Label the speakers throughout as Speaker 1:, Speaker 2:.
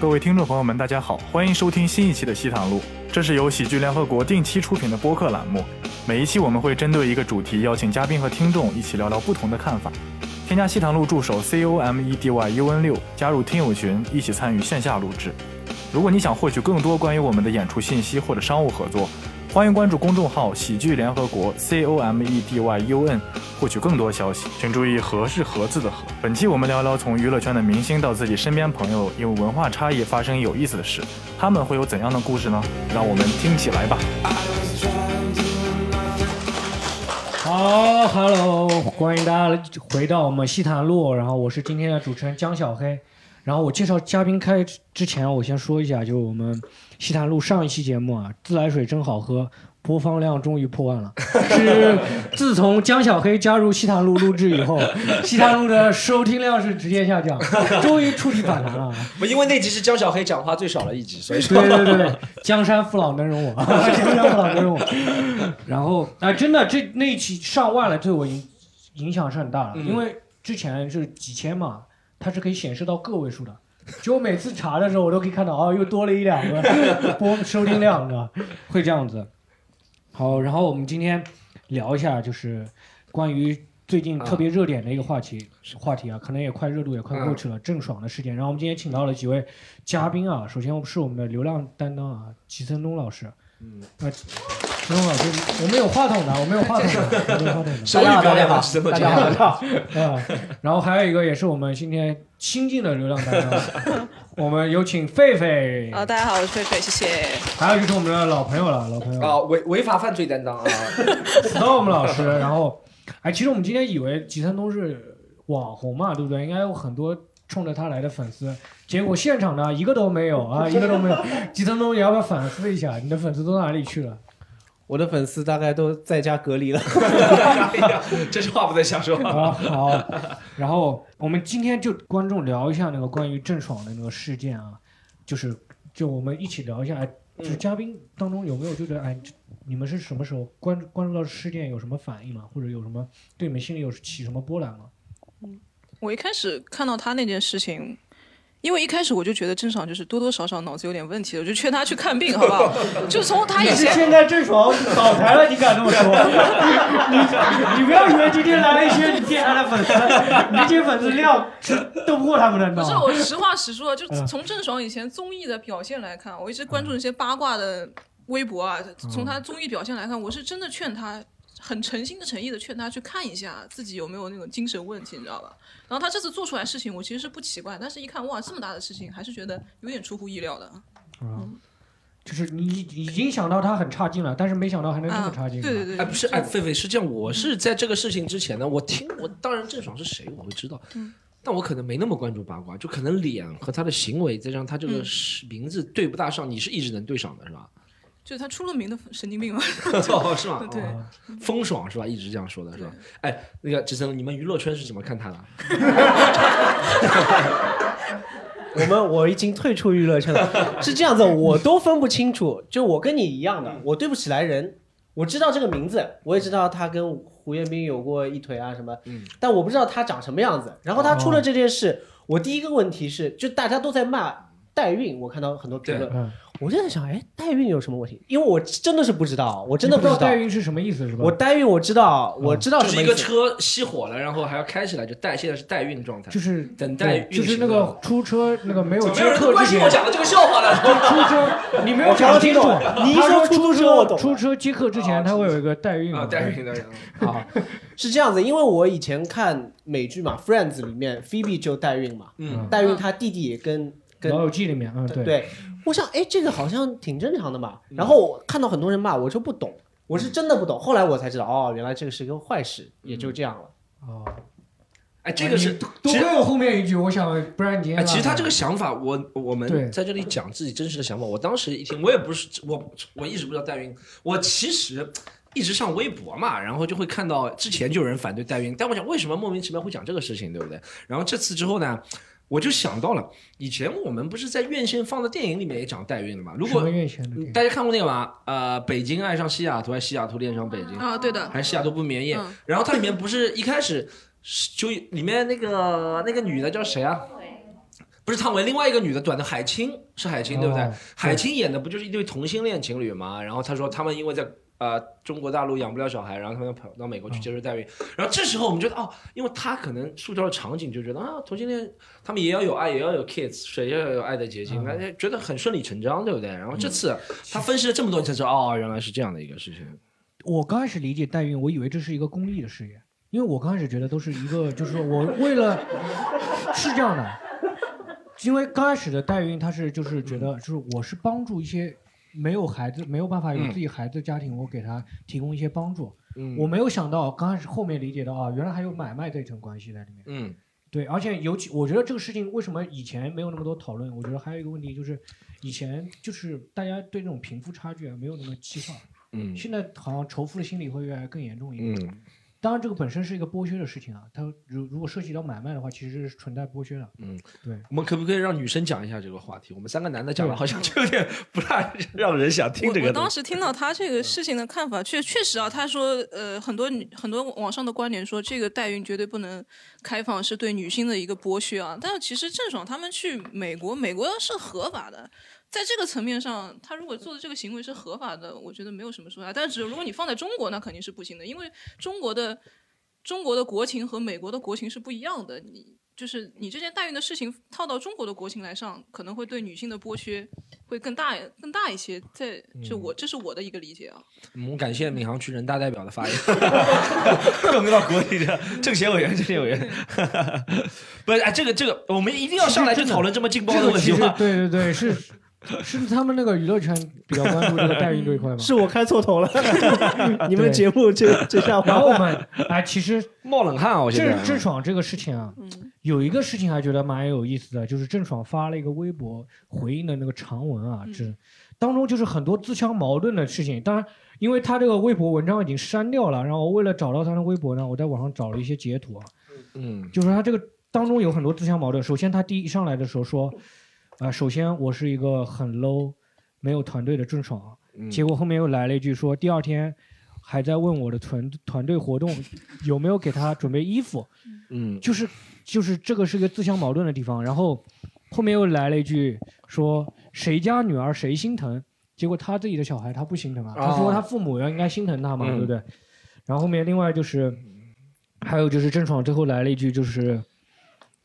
Speaker 1: 各位听众朋友们，大家好，欢迎收听新一期的西塘路。这是由喜剧联合国定期出品的播客栏目。每一期我们会针对一个主题，邀请嘉宾和听众一起聊聊不同的看法。添加西塘路助手 C O M E D Y U N 六，加入听友群，一起参与线下录制。如果你想获取更多关于我们的演出信息或者商务合作，欢迎关注公众号“喜剧联合国 ”C O M E D Y U N，获取更多消息。请注意“和”是“盒子”的“和”。本期我们聊聊从娱乐圈的明星到自己身边朋友因为文化差异发生有意思的事，他们会有怎样的故事呢？让我们听起来吧。
Speaker 2: 好，Hello，欢迎大家回到我们西坛路，然后我是今天的主持人江小黑。然后我介绍嘉宾开之前，我先说一下，就是我们西坛路上一期节目啊，自来水真好喝，播放量终于破万了。是自从江小黑加入西坛路录制以后，西坛路的收听量是直线下降，终于触底反弹了。
Speaker 3: 不，因为那集是江小黑讲话最少的一集，所以说
Speaker 2: 对对对，江山父老能容我，江山父老能容我。然后啊、真的这那一期上万了，对我影影响是很大的，
Speaker 3: 嗯
Speaker 2: 因为之前是几千嘛，它是可以显示到个位数的。就我每次查的时候，我都可以看到哦，又多了一两个 播收听量，你知道，会这样子。好，然后我们今天聊一下，就是关于最近特别热点的一个话题，话题啊，可能也快热度也快过去了，郑爽的事件。然后我们今天请到了几位嘉宾啊，首先是我们的流量担当啊，齐森东老师。嗯，啊，齐森东老师，我们有话筒的，我们有话筒的，我们有话筒的。
Speaker 3: 手语表演好，真的
Speaker 4: 大家好，大家好。
Speaker 2: 啊，然后还有一个也是我们今天新进的流量担当，我们有请狒狒，
Speaker 5: 好，大家好，我是狒狒，谢谢。
Speaker 2: 还有就是我们的老朋友了，老朋友
Speaker 3: 啊，违违法犯罪担当啊
Speaker 2: ，Storm 老师。然后，哎，其实我们今天以为吉森东是网红嘛，对不对？应该有很多冲着他来的粉丝，结果现场呢一个都没有啊，一个都没有。吉森东，你要不要反思一下，你的粉丝都哪里去了？
Speaker 4: 我的粉丝大概都在家隔离了。
Speaker 3: 这是话不能瞎说。
Speaker 2: 啊，好，然后我们今天就观众聊一下那个关于郑爽的那个事件啊，就是就我们一起聊一下，哎，就是嘉宾当中有没有觉得哎，你们是什么时候关关注到事件有什么反应吗？或者有什么对你们心里有起什么波澜吗？
Speaker 5: 嗯我一开始看到他那件事情，因为一开始我就觉得郑爽就是多多少少脑子有点问题的，我就劝他去看病，好不好？就从他以前。
Speaker 2: 现在郑爽倒台了，你敢这么说？你你不要以为今天来了一些你电台的粉丝，你这些粉丝量是斗不过他们的，你知
Speaker 5: 不是
Speaker 2: 道吗？
Speaker 5: 我实话实说，就
Speaker 2: 嗯
Speaker 5: 从郑爽以前综艺的表现来看，我一直关注那些八卦的微博啊。从他综艺表现来看，我是真的劝他，很诚心的诚意的劝他去看一下自己有没有那种精神问题，你知道吧？然后他这次做出来事情，我其实是不奇怪，但是一看哇这么大的事情，还是觉得有点出乎意料的。
Speaker 2: 啊，就是你已经想到他很差劲了，但是没想到还能这么
Speaker 5: 啊，
Speaker 2: 差劲。
Speaker 5: 对对对，
Speaker 3: 哎，不是，哎，狒狒是这样，我是在这个事情之前呢，我听我当然郑爽是谁我会知道，但我可能没那么关注八卦，就可能脸和他的行为，再加上他这个
Speaker 5: 嗯
Speaker 3: 是名字对不大上，你是一直能对上的是吧？
Speaker 5: 就是他出了名的神经病嘛。
Speaker 3: 哦，是吗？
Speaker 5: 对
Speaker 3: 哦风爽是吧？一直这样说的是吧？哎，那个志森，你们娱乐圈是怎么看他的？
Speaker 4: 我们我已经退出娱乐圈了，是这样子，我都分不清楚。就我跟你一样的，我对不起来人。我知道这个名字，我也知道他跟胡彦斌有过一腿啊什么，
Speaker 3: 嗯
Speaker 4: 但我不知道他长什么样子。然后他出了这件事，我第一个问题是，就大家都在骂代孕，我看到很多评论，
Speaker 2: 嗯，
Speaker 4: 我就在想，哎，代孕有什么问题？因为我真的是不知道，我真的
Speaker 2: 你不
Speaker 4: 知道。
Speaker 2: 代孕是什么意思是吧？
Speaker 4: 我代孕我知道，我知道
Speaker 3: 就是一个
Speaker 4: 什么意思。
Speaker 3: 车熄火了，然后还要开起来，就代，现在是代孕状态。
Speaker 2: 就是
Speaker 3: 等待
Speaker 2: 对就是那个出车那个没有接
Speaker 3: 没有人关
Speaker 2: 客之前，
Speaker 3: 我讲的这个笑话呢？
Speaker 2: 出车你没有讲清楚。
Speaker 4: 你一说出
Speaker 2: 出
Speaker 4: 租车我懂了
Speaker 2: 出车接客之前，他会有一个代孕
Speaker 3: 啊，代孕的人。
Speaker 4: 啊，是这样子，因为我以前看美剧嘛，《Friends》里面 Phoebe 就代孕嘛，
Speaker 3: 嗯，
Speaker 4: 代孕她弟弟也跟跟
Speaker 2: 老友记里面，嗯，对，
Speaker 4: 对，我想哎，这个好像挺正常的嘛。然后我看到很多人骂，我就不懂，我是真的不懂。后来我才知道，哦，原来这个是个坏事，也就这样了。
Speaker 2: 哦，
Speaker 3: 哎，这个是
Speaker 2: 多亏我后面一句，我想不然你
Speaker 3: 其实他这个想法，我我们在这里讲自己真实的想法。我当时一听，我也不是我我一直不知道代孕，我其实一直上微博嘛，然后就会看到之前就有人反对代孕，但我想为什么莫名其妙会讲这个事情，对不对？然后这次之后呢，我就想到了以前我们不是在院线放的电影里面也讲代孕的嘛？如果
Speaker 2: 院线的
Speaker 3: 大家看过那个吗？呃，北京爱上西雅图，还是西雅图恋上北京？
Speaker 5: 啊，对的，
Speaker 3: 还是西雅图不眠夜。
Speaker 5: 嗯
Speaker 3: 然后它里面不是一开始就里面那个那个女的叫谁啊？不是汤唯，另外一个女的短的海清是海清对不对
Speaker 2: 哦？
Speaker 3: 海清演的不就是一对同性恋情侣吗？然后她说他们因为在呃中国大陆养不了小孩，然后他们要跑到美国去接受代孕。然后这时候我们觉得哦，因为他可能塑造的场景就觉得啊，同性恋他们也要有爱，也要有 kids，谁要有爱的结晶，大家觉得很顺理成章，对不对？然后这次他分析了这么多，你才知道哦，原来是这样的一个事情。
Speaker 2: 我刚开始理解代孕，我以为这是一个公益的事业，因为我刚开始觉得都是一个，就是说我为了是这样的，因为刚开始的代孕，他是就是觉得就是我是帮助一些没有孩子、没有办法有自己孩子的家庭，我给他提供一些帮助。
Speaker 3: 嗯
Speaker 2: 我没有想到，刚开始后面理解到啊，原来还有买卖这层关系在里面。
Speaker 3: 嗯
Speaker 2: 对，而且尤其我觉得这个事情为什么以前没有那么多讨论？我觉得还有一个问题就是，以前就是大家对这种贫富差距啊没有那么激化，
Speaker 3: 嗯
Speaker 2: 现在好像仇富的心理会越来越更严重一点。
Speaker 3: 嗯
Speaker 2: 当然，这个本身是一个剥削的事情啊，它如如果涉及到买卖的话，其实是存在剥削的。
Speaker 3: 嗯，
Speaker 2: 对，
Speaker 3: 我们可不可以让女生讲一下这个话题？我们三个男的讲的好像就有点不大 让人想听这
Speaker 5: 我我当。时听到他这个事情的看法，确确实啊，他说，呃，很多女很多网上的观点说，这个代孕绝对不能开放，是对女性的一个剥削啊。但是其实郑爽他们去美国，美国是合法的，在这个层面上，他如果做的这个行为是合法的，我觉得没有什么说啊。但是如果你放在中国，那肯定是不行的，因为中国的中国的国情和美国的国情是不一样的。你就是你这件代孕的事情套到中国的国情来上，可能会对女性的剥削会更大更大一些。在就我这是我的一个理解啊。
Speaker 3: 我们感谢闵行区人大代表的发言，动用到国里的政协委员、政协委员。不是，哎，这个这个，我们一定要上来就讨论这么劲爆的问题吗？
Speaker 2: 对对对，是是他们那个娱乐圈比较关注这个代孕这一块吗？
Speaker 4: 是我开错头了，你们节目这这下
Speaker 2: 然后我们哎，其实
Speaker 3: 冒冷汗啊！我现在
Speaker 2: 郑郑爽这个事情啊，
Speaker 5: 嗯
Speaker 2: 有一个事情还觉得蛮有意思的，就是郑爽发了一个微博回应的那个长文啊，
Speaker 5: 嗯
Speaker 2: 这当中就是很多自相矛盾的事情。当然，因为他这个微博文章已经删掉了，然后为了找到他的微博呢，我在网上找了一些截图啊，
Speaker 3: 嗯
Speaker 2: 就是他这个当中有很多自相矛盾。首先，他第一上来的时候说，啊、首先我是一个很 low、没有团队的郑爽，
Speaker 3: 嗯
Speaker 2: 结果后面又来了一句说，第二天还在问我的团团队活动 有没有给他准备衣服，
Speaker 3: 嗯
Speaker 2: 就是就是这个是个自相矛盾的地方。然后后面又来了一句说谁家女儿谁心疼，结果他自己的小孩他不心疼啊，他说
Speaker 3: 哦
Speaker 2: 他父母要应该心疼他嘛，
Speaker 3: 嗯
Speaker 2: 对不对？然后后面另外就是还有就是郑爽最后来了一句就是，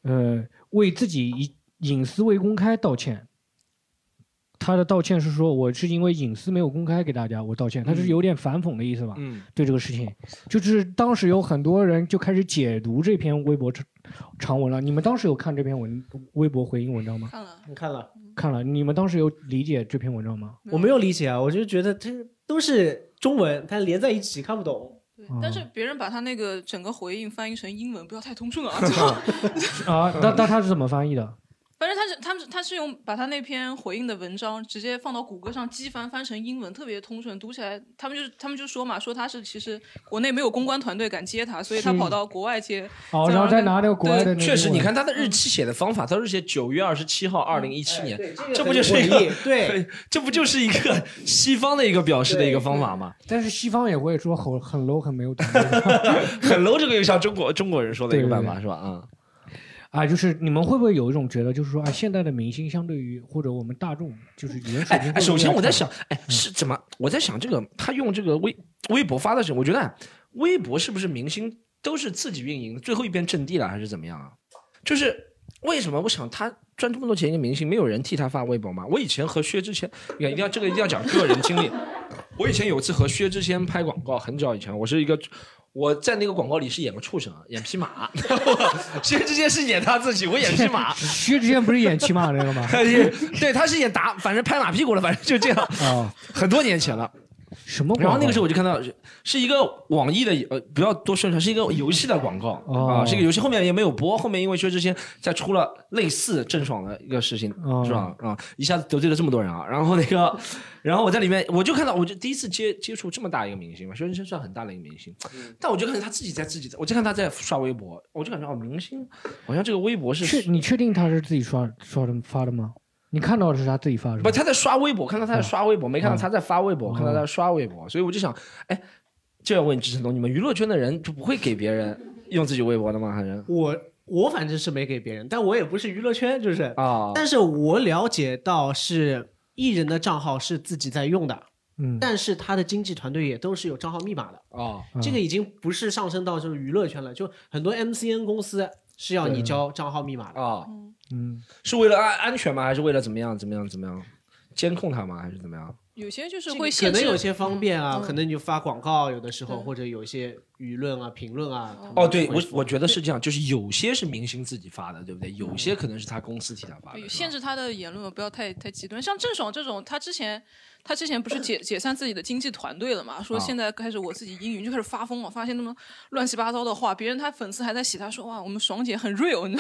Speaker 2: 呃，为自己隐隐私未公开道歉。他的道歉是说，我是因为隐私没有公开给大家，我道歉。他是有点反讽的意思吧？
Speaker 3: 嗯
Speaker 2: 对这个事情，就是当时有很多人就开始解读这篇微博长长文了。你们当时有看这篇文微博回应文章吗？
Speaker 5: 看了，
Speaker 4: 你看了，
Speaker 2: 看了，你们当时有理解这篇文章吗？
Speaker 4: 我没有理解啊，我就觉得这都是中文，它连在一起看不懂。
Speaker 5: 对
Speaker 2: 哦，
Speaker 5: 但是别人把他那个整个回应翻译成英文，不要太通顺啊。
Speaker 2: 啊，那那他是怎么翻译的？
Speaker 5: 反正他是他们他是用把他那篇回应的文章直接放到谷歌上机翻翻成英文，特别通顺，读起来他们就是他们就说嘛，说他是其实国内没有公关团队敢接他，所以他跑到国外接。
Speaker 2: 哦，然后再拿那个国外的
Speaker 3: 确实，你看他的日期写的方法，他是写九月二十七号，二零一七年，
Speaker 4: 对，
Speaker 3: 这不就是一个
Speaker 4: 对，
Speaker 3: 这不就是一个西方的一个表示的一个方法吗？
Speaker 2: 但是西方也会说很很 low 很没有团队
Speaker 3: 很 low，这个又像中国中国人说的一个办法
Speaker 2: 对对
Speaker 3: 是吧？啊，
Speaker 2: 啊，就是你们会不会有一种觉得，就是说啊，现在的明星相对于或者我们大众，就是
Speaker 3: 哎哎，
Speaker 2: 平会不会
Speaker 3: 首先我在想，哎，是怎么？我在想这个，他用这个微微博发的时候，我觉得啊微博是不是明星都是自己运营，最后一边阵地了，还是怎么样啊？就是为什么？我想他赚这么多钱一个明星，没有人替他发微博吗？我以前和薛之谦，你看一定要这个一定要讲个人经历。我以前有一次和薛之谦拍广告，很早以前，我是一个。我在那个广告里是演个畜生啊，演匹马。薛之谦是演他自己，我演匹马。
Speaker 2: 薛之谦不是演骑马那个吗？
Speaker 3: 对，他是演打，反正拍马屁股了，反正就这样。
Speaker 2: 啊，
Speaker 3: 很多年前了。
Speaker 2: 什么广告？
Speaker 3: 然后那个时候我就看到是是一个网易的呃，不要多宣传，是一个游戏的广告、
Speaker 2: 哦
Speaker 3: 啊，是一个游戏，后面也没有播，后面因为薛之谦在出了类似郑爽的一个事情，
Speaker 2: 哦
Speaker 3: 是吧？啊，一下子得罪了这么多人啊，然后那个，然后我在里面我就看到，我就第一次接接触这么大一个明星嘛，薛之谦算很大的一个明星，但我就看见他自己在自己在，我就看他在刷微博，我就感觉哦，明星好像这个微博是
Speaker 2: 确你确定他是自己刷刷的发的吗？你看到的是他自己发的？
Speaker 3: 不，他在刷微博，看到他在刷微博，没看到他在发微博，
Speaker 2: 哦
Speaker 3: 看到他在刷微博，所以我就想，哎，就要问志成东，你们娱乐圈的人就不会给别人用自己微博的吗？还是？
Speaker 4: 我我反正是没给别人，但我也不是娱乐圈，就是，
Speaker 3: 啊，
Speaker 4: 但是我了解到是艺人的账号是自己在用的，
Speaker 2: 嗯，
Speaker 4: 但是他的经纪团队也都是有账号密码的，
Speaker 3: 啊，
Speaker 2: 嗯
Speaker 4: 这个已经不是上升到就是娱乐圈了，就很多 MCN 公司是要你交账号密码的。
Speaker 3: 啊，
Speaker 2: 嗯，
Speaker 3: 是为了安安全吗？还是为了怎么样？怎么样？怎么样？监控他吗？还是怎么样？
Speaker 5: 有些就是
Speaker 4: 会可
Speaker 5: 会限制，
Speaker 4: 能有些方便啊，
Speaker 5: 嗯
Speaker 4: 可能你就发广告，有的时候
Speaker 5: 对
Speaker 4: 或者有一些舆论啊、评论啊。
Speaker 3: 哦，对我我觉得是这样，就是有些是明星自己发的，对不对？有些可能是他公司替他发的，
Speaker 5: 对限制他的言论不要太太极端。像郑爽这种，他之前他之前不是解解散自己的经纪团队了嘛？说
Speaker 3: 啊
Speaker 5: 现在开始我自己应允，就开始发疯了，发现那么乱七八糟的话，别人他粉丝还在洗他说哇，我们爽姐很 real，你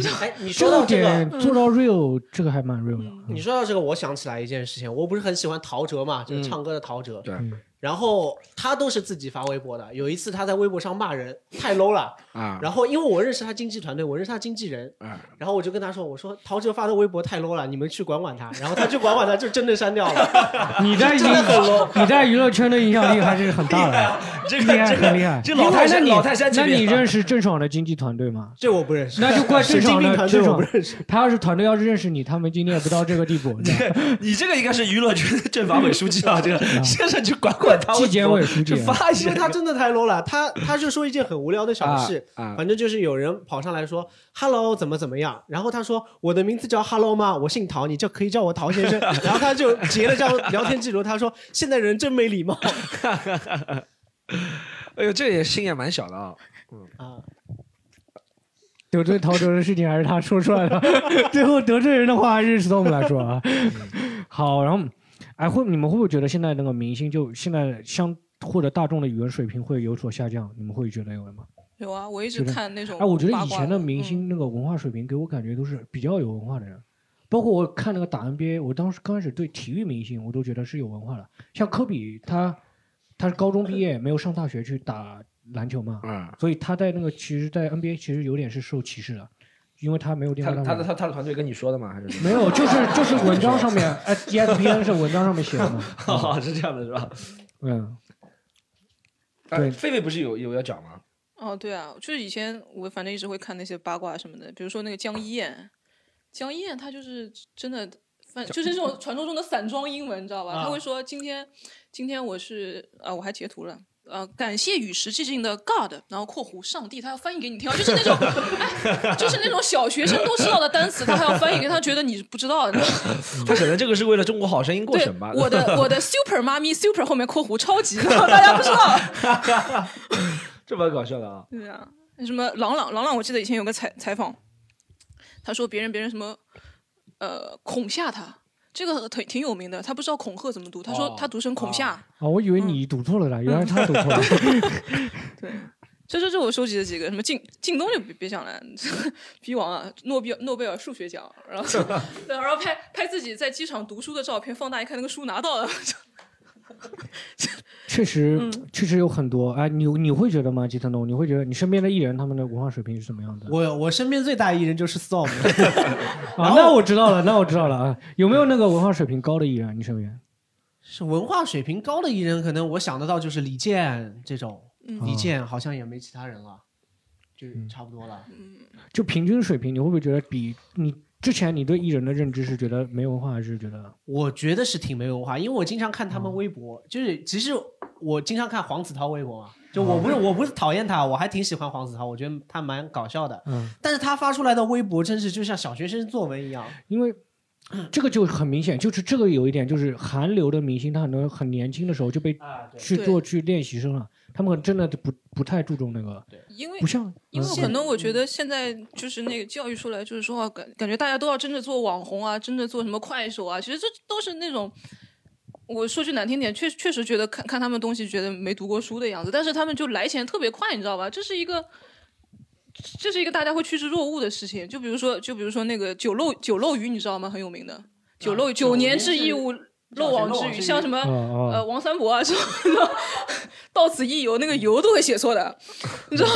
Speaker 5: 知道吗？
Speaker 4: 哎，你说到这个，
Speaker 2: 做到 real，这个还蛮 real 的。
Speaker 4: 你说到这个，我想起来一件事情，我不是很喜欢陶喆嘛，就是唱歌的陶喆。
Speaker 3: 对
Speaker 2: 嗯
Speaker 4: 然后他都是自己发微博的。有一次他在微博上骂人，太 low 了。
Speaker 3: 啊，
Speaker 4: 然后因为我认识他经纪团队，我认识他经纪人，
Speaker 3: 啊
Speaker 4: 然后我就跟他说：“我说陶喆发的微博太 low 了，你们去管管他。”然后他去管管他，就真的删掉了。
Speaker 2: 你在
Speaker 4: 真的很 low。
Speaker 2: 你在娱乐圈的影响力还是很大的，
Speaker 3: 这
Speaker 2: 厉害很厉害。
Speaker 3: 这老泰山
Speaker 2: 那你
Speaker 3: 老泰山
Speaker 2: 那你认识郑爽的经纪团队吗？
Speaker 4: 这我不认识，
Speaker 2: 那就怪郑 爽的
Speaker 4: 团队
Speaker 2: 郑爽
Speaker 4: 我不认识。
Speaker 2: 他要是团队要是认识你，他们今天也不到这个地步。你
Speaker 3: 这个应该是娱乐圈的政法委书记啊，这个先生去管管 他，
Speaker 2: 纪检委书记
Speaker 3: 去发现
Speaker 4: 因为他真的太 low 了，他他就说一件很无聊的小事，
Speaker 3: 啊啊
Speaker 4: 反正就是有人跑上来说 “hello” 怎么怎么样，然后他说我的名字叫 “hello” 吗？我姓陶，你就可以叫我陶先生。然后他就截了张聊天记录，他说现在人真没礼貌
Speaker 3: 哎呦，这也心眼蛮小的啊。
Speaker 4: 嗯啊。
Speaker 2: 得罪陶喆的事情还是他说出来的，最后得罪人的话还是 Storm 来说啊。好，然后，哎，会你们会不会觉得现在那个明星就现在相或者大众的语文水平会有所下降？你们会觉得有吗？
Speaker 5: 有啊，我一直看那种
Speaker 2: 哎，我觉得以前的明
Speaker 5: 嗯
Speaker 2: 星那个文化水平给我感觉都是比较有文化的人，包括我看那个打 NBA，我当时刚开始对体育明星我都觉得是有文化的，像科比他他是高中毕业没有上大学去打篮球嘛，
Speaker 3: 嗯，
Speaker 2: 所以他在那个其实，在 NBA 其实有点是受歧视的，因为他没有电
Speaker 3: 他
Speaker 2: 话。
Speaker 3: 他的他他的团队跟你说的吗？还是？
Speaker 2: 没有，就是 就是文章上面，哎，ESPN 是文章上面写的嘛。
Speaker 3: 哦，是这样的，是吧？
Speaker 2: 嗯，
Speaker 3: 哎
Speaker 2: 对
Speaker 3: 狒狒不是有有要讲吗？
Speaker 5: 哦，对啊，就是以前我反正一直会看那些八卦什么的，比如说那个江一燕，江一燕她就是真的，反就是这种传说中的散装英文，你知道吧？
Speaker 4: 啊
Speaker 5: 她会说今天今天我是啊、我还截图了。呃，感谢与时俱进的 God，然后（括弧上帝），他要翻译给你听，就是那种，哎，就是那种小学生都知道的单词，他还要翻译给他，觉得你不知道？
Speaker 3: 他可能这个是为了中国好声音过
Speaker 5: 对
Speaker 3: 审吧？，
Speaker 5: 我的我的 Super 妈咪 Super 后面括弧超级，大家不知道。
Speaker 3: 这蛮搞笑的啊。
Speaker 5: 对啊，什么朗朗朗朗，我记得以前有个采采访，他说别人别人什么呃恐吓他，这个挺挺有名的，他不知道恐吓怎么读，他说
Speaker 3: 哦
Speaker 5: 他读成恐吓。
Speaker 2: 啊，我以为你读错了呢，原来 他读错了。
Speaker 5: 对，这这是我收集的几个，什么靳靳东就别别想了，逼王啊，诺贝尔诺贝尔数学奖，然后对，然后拍拍自己在机场读书的照片，放大一看，那个书拿到了。
Speaker 2: 确实，
Speaker 5: 嗯
Speaker 2: 确实有很多。哎，你你会觉得吗？吉特东，你会觉得你身边的艺人他们的文化水平是什么样的？
Speaker 4: 我我身边最大艺人就是 Storm，
Speaker 2: 啊，那我知道了，那我知道了啊。有没有那个文化水平高的艺人？你身边？
Speaker 4: 是文化水平高的艺人，可能我想得到就是李健这种。
Speaker 5: 嗯
Speaker 4: 李健好像也没其他人了，就
Speaker 2: 嗯
Speaker 4: 差不多了。
Speaker 2: 就平均水平，你会不会觉得比你之前你对艺人的认知是觉得没文化，还是觉得
Speaker 4: 我觉得是挺没文化，因为我经常看他们微博，就是其实我经常看黄子韬微博嘛，就我不是我不是讨厌他，我还挺喜欢黄子韬，我觉得他蛮搞笑的，
Speaker 2: 嗯？
Speaker 4: 但是他发出来的微博真是就像小学生作文一样，
Speaker 2: 因为这个就很明显，就是这个有一点，就是韩流的明星，他很多很年轻的时候就被去做去练习生了，他们真的不不太注重那个，
Speaker 5: 因为
Speaker 2: 不像嗯
Speaker 5: 因为可能我觉得现在就是那个教育出来，就是说啊感感觉大家都要争着做网红啊，争着做什么快手啊，其实这都是那种。我说句难听点，确确实觉得看看他们东西，觉得没读过书的样子，但是他们就来钱特别快，你知道吧？这是一个，这是一个大家会趋之若鹜的事情。就比如说，就比如说那个酒漏酒漏鱼，你知道吗？很有名的酒漏、九年制义务漏网之鱼，像什么呃王三博啊，什么到此一游，那个游都会写错的，你知道吗？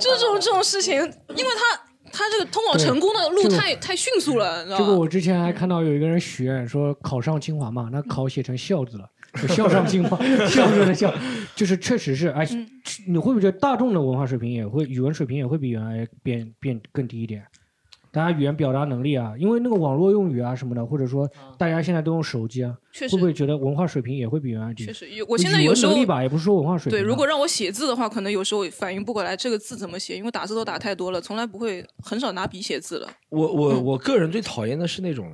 Speaker 5: 就这种这种事情，因为他他这个通往成功的路
Speaker 2: 这个
Speaker 5: 太太迅速了，你知道吗？
Speaker 2: 这个我之前还看到有一个人许愿说考上清华嘛，那考写成孝字了，笑上进化，笑着的笑，就是确实是，哎
Speaker 5: 嗯，
Speaker 2: 你会不会觉得大众的文化水平也会，语文水平也会比原来变变更低一点？大家语言表达能力啊，因为那个网络用语啊什么的，或者说大家现在都用手机啊，
Speaker 5: 确实
Speaker 2: 会不会觉得文化水平也会比原来低
Speaker 5: 确？实有，我现在有时候
Speaker 2: 能力吧，也不是说文化水平
Speaker 5: 对，如果让我写字的话，可能有时候反应不过来这个字怎么写，因为打字都打太多了，从来不会很少拿笔写字了。
Speaker 3: 我我我个人最讨厌的是那种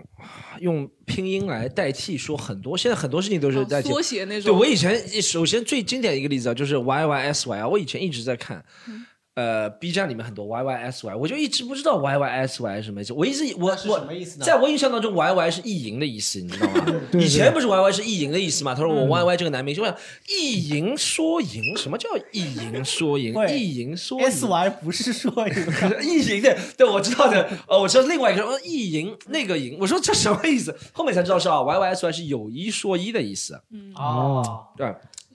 Speaker 3: 用拼音来代替说很多，现在很多事情都是
Speaker 5: 哦
Speaker 3: 代替。
Speaker 5: 缩写那种。
Speaker 3: 对我以前首先最经典的一个例子啊，就是 Y Y S Y 啊，我以前一直在看。呃，B 站里面很多 Y Y S Y，我就一直不知道 Y Y S Y 是什么意思。我一直我
Speaker 4: 是
Speaker 3: 我
Speaker 4: 什么意思呢
Speaker 3: 在我印象当中，Y Y 是意淫的意思，你知道吗？
Speaker 2: 对
Speaker 3: 以前不是 Y Y 是意淫的意思吗？他说我 Y Y 这个男明星，我想意淫说淫，什么叫意淫说淫？意淫说淫
Speaker 4: S Y 不是说一个
Speaker 3: 意淫的，对，我知道的。呃，我知道另外一个，呃，意淫那个淫，我说这什么意思？后面才知道是啊，Y Y S Y 是有一说一的意思。
Speaker 4: 嗯哦。
Speaker 3: 对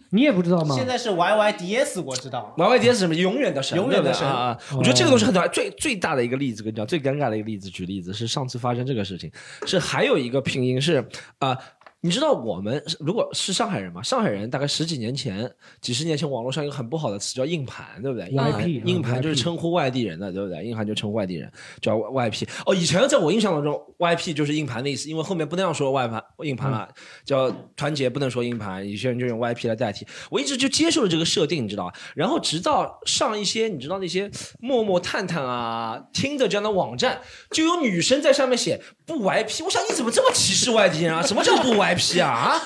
Speaker 2: 你也不知道吗？
Speaker 4: 现在是 Y Y D S，我知道。
Speaker 3: ，Y Y D S 是什么？永远的神，
Speaker 4: 永远的神
Speaker 3: 啊我觉得这个东西很短。最最大的一个例子，跟你讲，最尴尬的一个例子，举例子是上次发生这个事情，是还有一个拼音是啊。你知道我们如果是上海人嘛？上海人大概十几年前、几十年前，网络上一个很不好的词叫硬盘，对不对？硬盘
Speaker 2: YP
Speaker 3: 硬盘就是称呼外地人的，对不对？硬盘就称呼外地人，叫 YP。哦，以前在我印象当中，YP 就是硬盘的意思，因为后面不能说外盘硬盘了，叫团结不能说硬盘，有些人就用 YP 来代替。我一直就接受了这个设定，你知道吧？然后直到上一些你知道那些陌陌、探探啊、听的这样的网站，就有女生在上面写不 YP。我想你怎么这么歧视外地人啊？什么叫不 YP 啊？啊？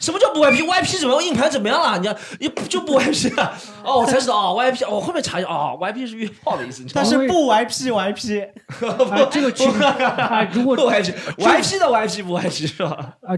Speaker 3: 什么叫不 YP？YP 怎么样？硬盘怎么样了？你要你就不 YP 啊？哦，我才知道哦，YP 哦，后面查一下哦，YP 是约炮的意思？
Speaker 4: 但是不 P P，
Speaker 2: 哎，这个如果
Speaker 3: 不 YP，YP 的 YP 不 YP 是吧？
Speaker 2: 啊，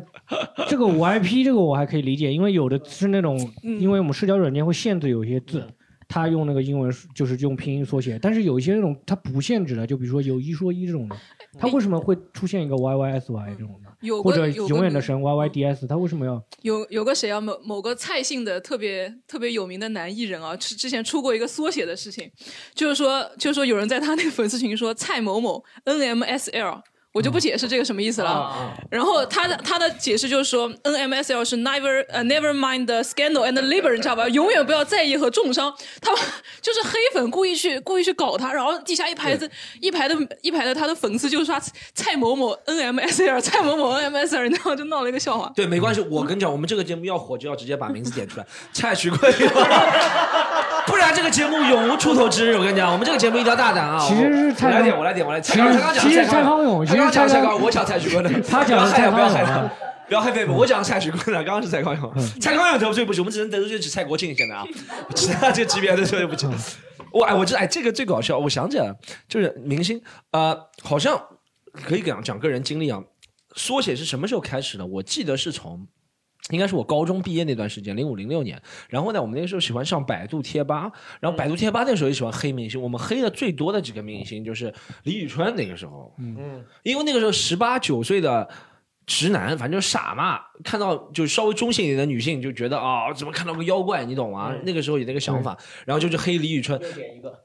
Speaker 2: 这个 YP 这个我还可以理解，因为有的是那种，
Speaker 5: 嗯
Speaker 2: 因为我们社交软件会限制有些字，它用那个英文就是用拼音缩写，但是有一些那种它不限制的，就比如说有一说一这种的，它为什么会出现一个 YYSY 这种的，
Speaker 5: 有
Speaker 2: 或者
Speaker 5: 个
Speaker 2: 永远的神 YYDS，他为什么要？
Speaker 5: 有有个谁啊，某某个蔡姓的特别特别有名的男艺人啊，之之前出过一个缩写的事情，就是说就是说有人在他那个粉丝群说蔡某某 NMSL。我就不解释这个什么意思了。然后他的他的解释就是说，NMSL 是 never 呃、never mind the scandal and the labor，你知道吧？永远不要在意和重伤。他们就是黑粉故意去故意去搞他，然后底下一排子一排的一排的他的粉丝就刷蔡某某 NMSL，蔡某某 NMSL，然后就闹了一个笑话。
Speaker 3: 对，没关系。我跟你讲，我们这个节目要火，就要直接把名字点出来，蔡徐坤，不然这个节目永无出头之日。我跟你讲，我们这个节目一定要大胆啊！
Speaker 2: 其实是蔡康
Speaker 3: 我来点，我来点，我来。永，
Speaker 2: 其实
Speaker 3: 蔡
Speaker 2: 蔡康永其实蔡康
Speaker 3: 永，我讲蔡徐坤的，
Speaker 2: 他讲的
Speaker 3: 不要害怕，不要害
Speaker 2: 蔡康永
Speaker 3: 他
Speaker 2: 啊。
Speaker 3: 不要害贝贝，我讲蔡徐坤的，刚刚是蔡康永，蔡康永得罪不起，我们只能得罪起蔡国庆现在啊，其他这个级别的得罪不起。我哎，我这哎，这个最搞笑，我想起来了，就是明星，呃，好像可以讲讲个人经历啊。缩写是什么时候开始的？我记得是从。应该是我高中毕业那段时间，零五零六年。然后呢，我们那个时候喜欢上百度贴吧，然后百度贴吧那时候也喜欢黑明星。我们黑的最多的几个明星就是李宇春，那个时候，
Speaker 4: 嗯，
Speaker 3: 因为那个时候十八九岁的直男，反正就傻嘛，看到就稍微中性一点的女性就觉得啊、怎么看到个妖怪，你懂吗？那个时候有那个想法，然后就去黑李宇春，
Speaker 4: 又点一个，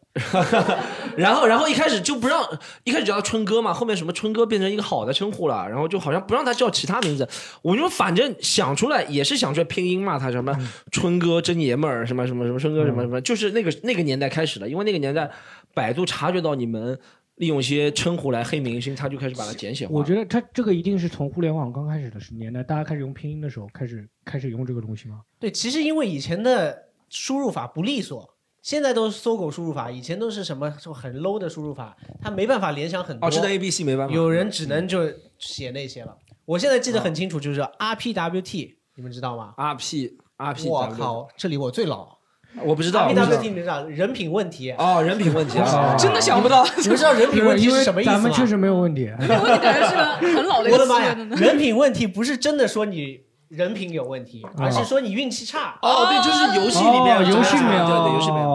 Speaker 3: 然后然后一开始就不让，一开始叫他春哥嘛，后面什么春哥变成一个好的称呼了，然后就好像不让他叫其他名字，我就反正想出来也是想出来拼音嘛，他什么春哥真爷们儿，什么什么什么春哥什么什么，就是那个那个年代开始的，因为那个年代百度察觉到你们利用一些称呼来黑明星，他就开始把它简写化。
Speaker 2: 我觉得他这个一定是从互联网刚开始的时年代，大家开始用拼音的时候开始开始用这个东西吗？
Speaker 4: 对，其实因为以前的输入法不利索，现在都是搜狗输入法，以前都是什么什么很 low 的输入法，它没办法联想很多。
Speaker 3: 哦，智能 A B C 没办法，
Speaker 4: 有人只能就写那些了。我现在记得很清楚，就是 RPWT，你们知道吗
Speaker 3: ？R P R P，
Speaker 4: 我靠，这里我最老。
Speaker 3: 我不知道，我不知道
Speaker 4: RPWT 你们知道人品问题？
Speaker 3: 哦，人品问题啊，
Speaker 5: 真的想不到，
Speaker 4: 你们知道人品问题
Speaker 2: 因为
Speaker 4: 是什么意思吗？
Speaker 2: 咱们确实没有问题。
Speaker 5: 这个问题感觉是个很老的
Speaker 4: 我的妈呀人品问题不是真的说你人品有问题，而是说你运气差。
Speaker 3: 哦，对，就是游戏里面，
Speaker 2: 哦游戏里面
Speaker 3: 对对，游戏里面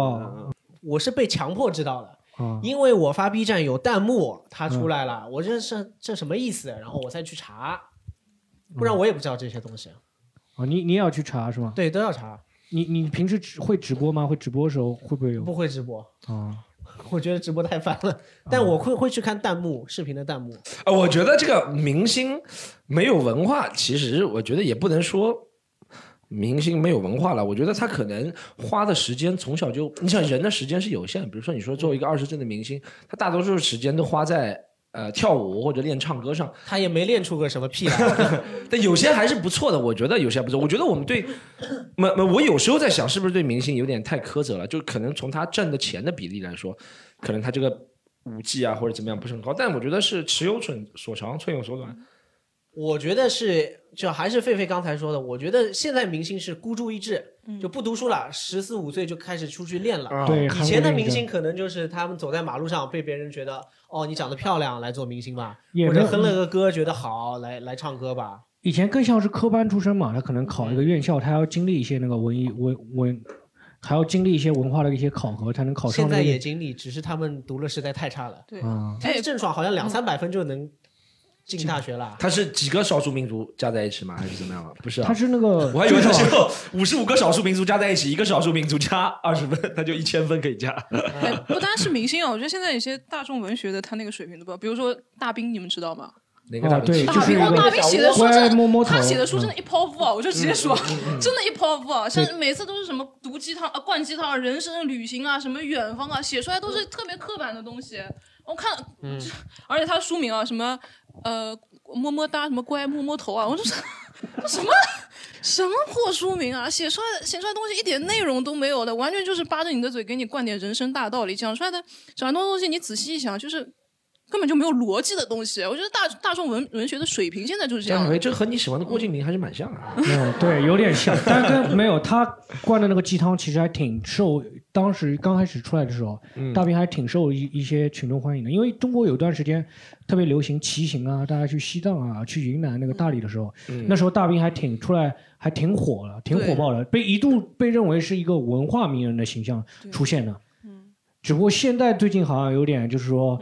Speaker 4: 我是被强迫知道的，
Speaker 2: 啊，
Speaker 4: 因为我发 B 站有弹幕，它出来了，我这是这什么意思？然后我再去查，不然我也不知道这些东西。
Speaker 2: 哦，你你也要去查是吗？
Speaker 4: 对，都要查，
Speaker 2: 你你平时直会直播吗？会直播的时候会不会有
Speaker 4: 不会直播，
Speaker 2: 啊？
Speaker 4: 我觉得直播太烦了。但我会会去看弹幕，视频的弹幕。
Speaker 3: 啊，我觉得这个明星没有文化，其实我觉得也不能说明星没有文化了，我觉得他可能花的时间从小就，你想人的时间是有限的，比如说你说作为一个二十岁的明星，他大多数时间都花在呃跳舞或者练唱歌上，
Speaker 4: 他也没练出个什么屁来。
Speaker 3: 但有些还是不错的，我觉得有些还不错。我觉得我们对，没没，我有时候在想，是不是对明星有点太苛责了？就可能从他挣的钱的比例来说，可能他这个舞技啊或者怎么样不是很高，但我觉得是尺有寸所长，寸有所短。
Speaker 4: 我觉得是，就还是狒狒刚才说的，我觉得现在明星是孤注一掷，就不读书了，十四五岁就开始出去练了。以
Speaker 2: 韩
Speaker 4: 前的明星可能就是他们走在马路上被别人觉得哦你长得漂亮来做明星吧，
Speaker 2: 也没有
Speaker 4: 或者哼了个歌觉得好来来唱歌吧。
Speaker 2: 以前更像是科班出身嘛，他可能考一个院校，他要经历一些那个文艺文文，还要经历一些文化的一些考核，才能考上
Speaker 4: 现在也经历，只是他们读了实在太差了。
Speaker 5: 对，
Speaker 2: 啊。
Speaker 5: 哎
Speaker 4: 但是郑爽好像两三百分就能进大学了。
Speaker 3: 他是几个少数民族加在一起吗？还是怎么样啊？不是啊
Speaker 2: 他，是那个，
Speaker 3: 我还以为他是五十五个少数民族加在一起，一个少数民族加二十分，他就一千分可以加。
Speaker 5: 哎，不单是明星啊，我觉得现在有些大众文学的他那个水平都不高，比如说大兵，你们知道吗？
Speaker 3: 哪个大
Speaker 2: 兵
Speaker 5: 大兵，大兵写的书真的，
Speaker 2: 摸摸头
Speaker 5: 他写的书真的一泡芙啊！我就直接说，
Speaker 3: 嗯
Speaker 5: 真的，一泡芙啊！像每次都是什么毒鸡汤啊、灌鸡汤啊、人生旅行啊、什么远方啊，写出来都是特别刻板的东西。我看，而且他的书名啊，什么呃么么哒，什么乖摸摸头啊，我说这什么什么破书名啊！写出来写出来东西一点内容都没有的，完全就是扒着你的嘴给你灌点人生大道理，讲出来的讲很多东西，你仔细一想，就是根本就没有逻辑的东西。我觉得大大众文文学的水平现在就是这样。
Speaker 3: 这和你喜欢的郭敬明还是蛮像啊。
Speaker 2: 嗯，对，有点像，但跟没有他灌的那个鸡汤，其实还挺受当时刚开始出来的时候，
Speaker 3: 嗯
Speaker 2: 大兵还挺受一一些群众欢迎的。因为中国有段时间特别流行骑行啊，大家去西藏啊、去云南那个大理的时候，
Speaker 3: 嗯
Speaker 2: 那时候大兵还挺出来，还挺火了，挺火爆的，被一度被认为是一个文化名人的形象出现的。
Speaker 5: 嗯，
Speaker 2: 只不过现在最近好像有点就是说，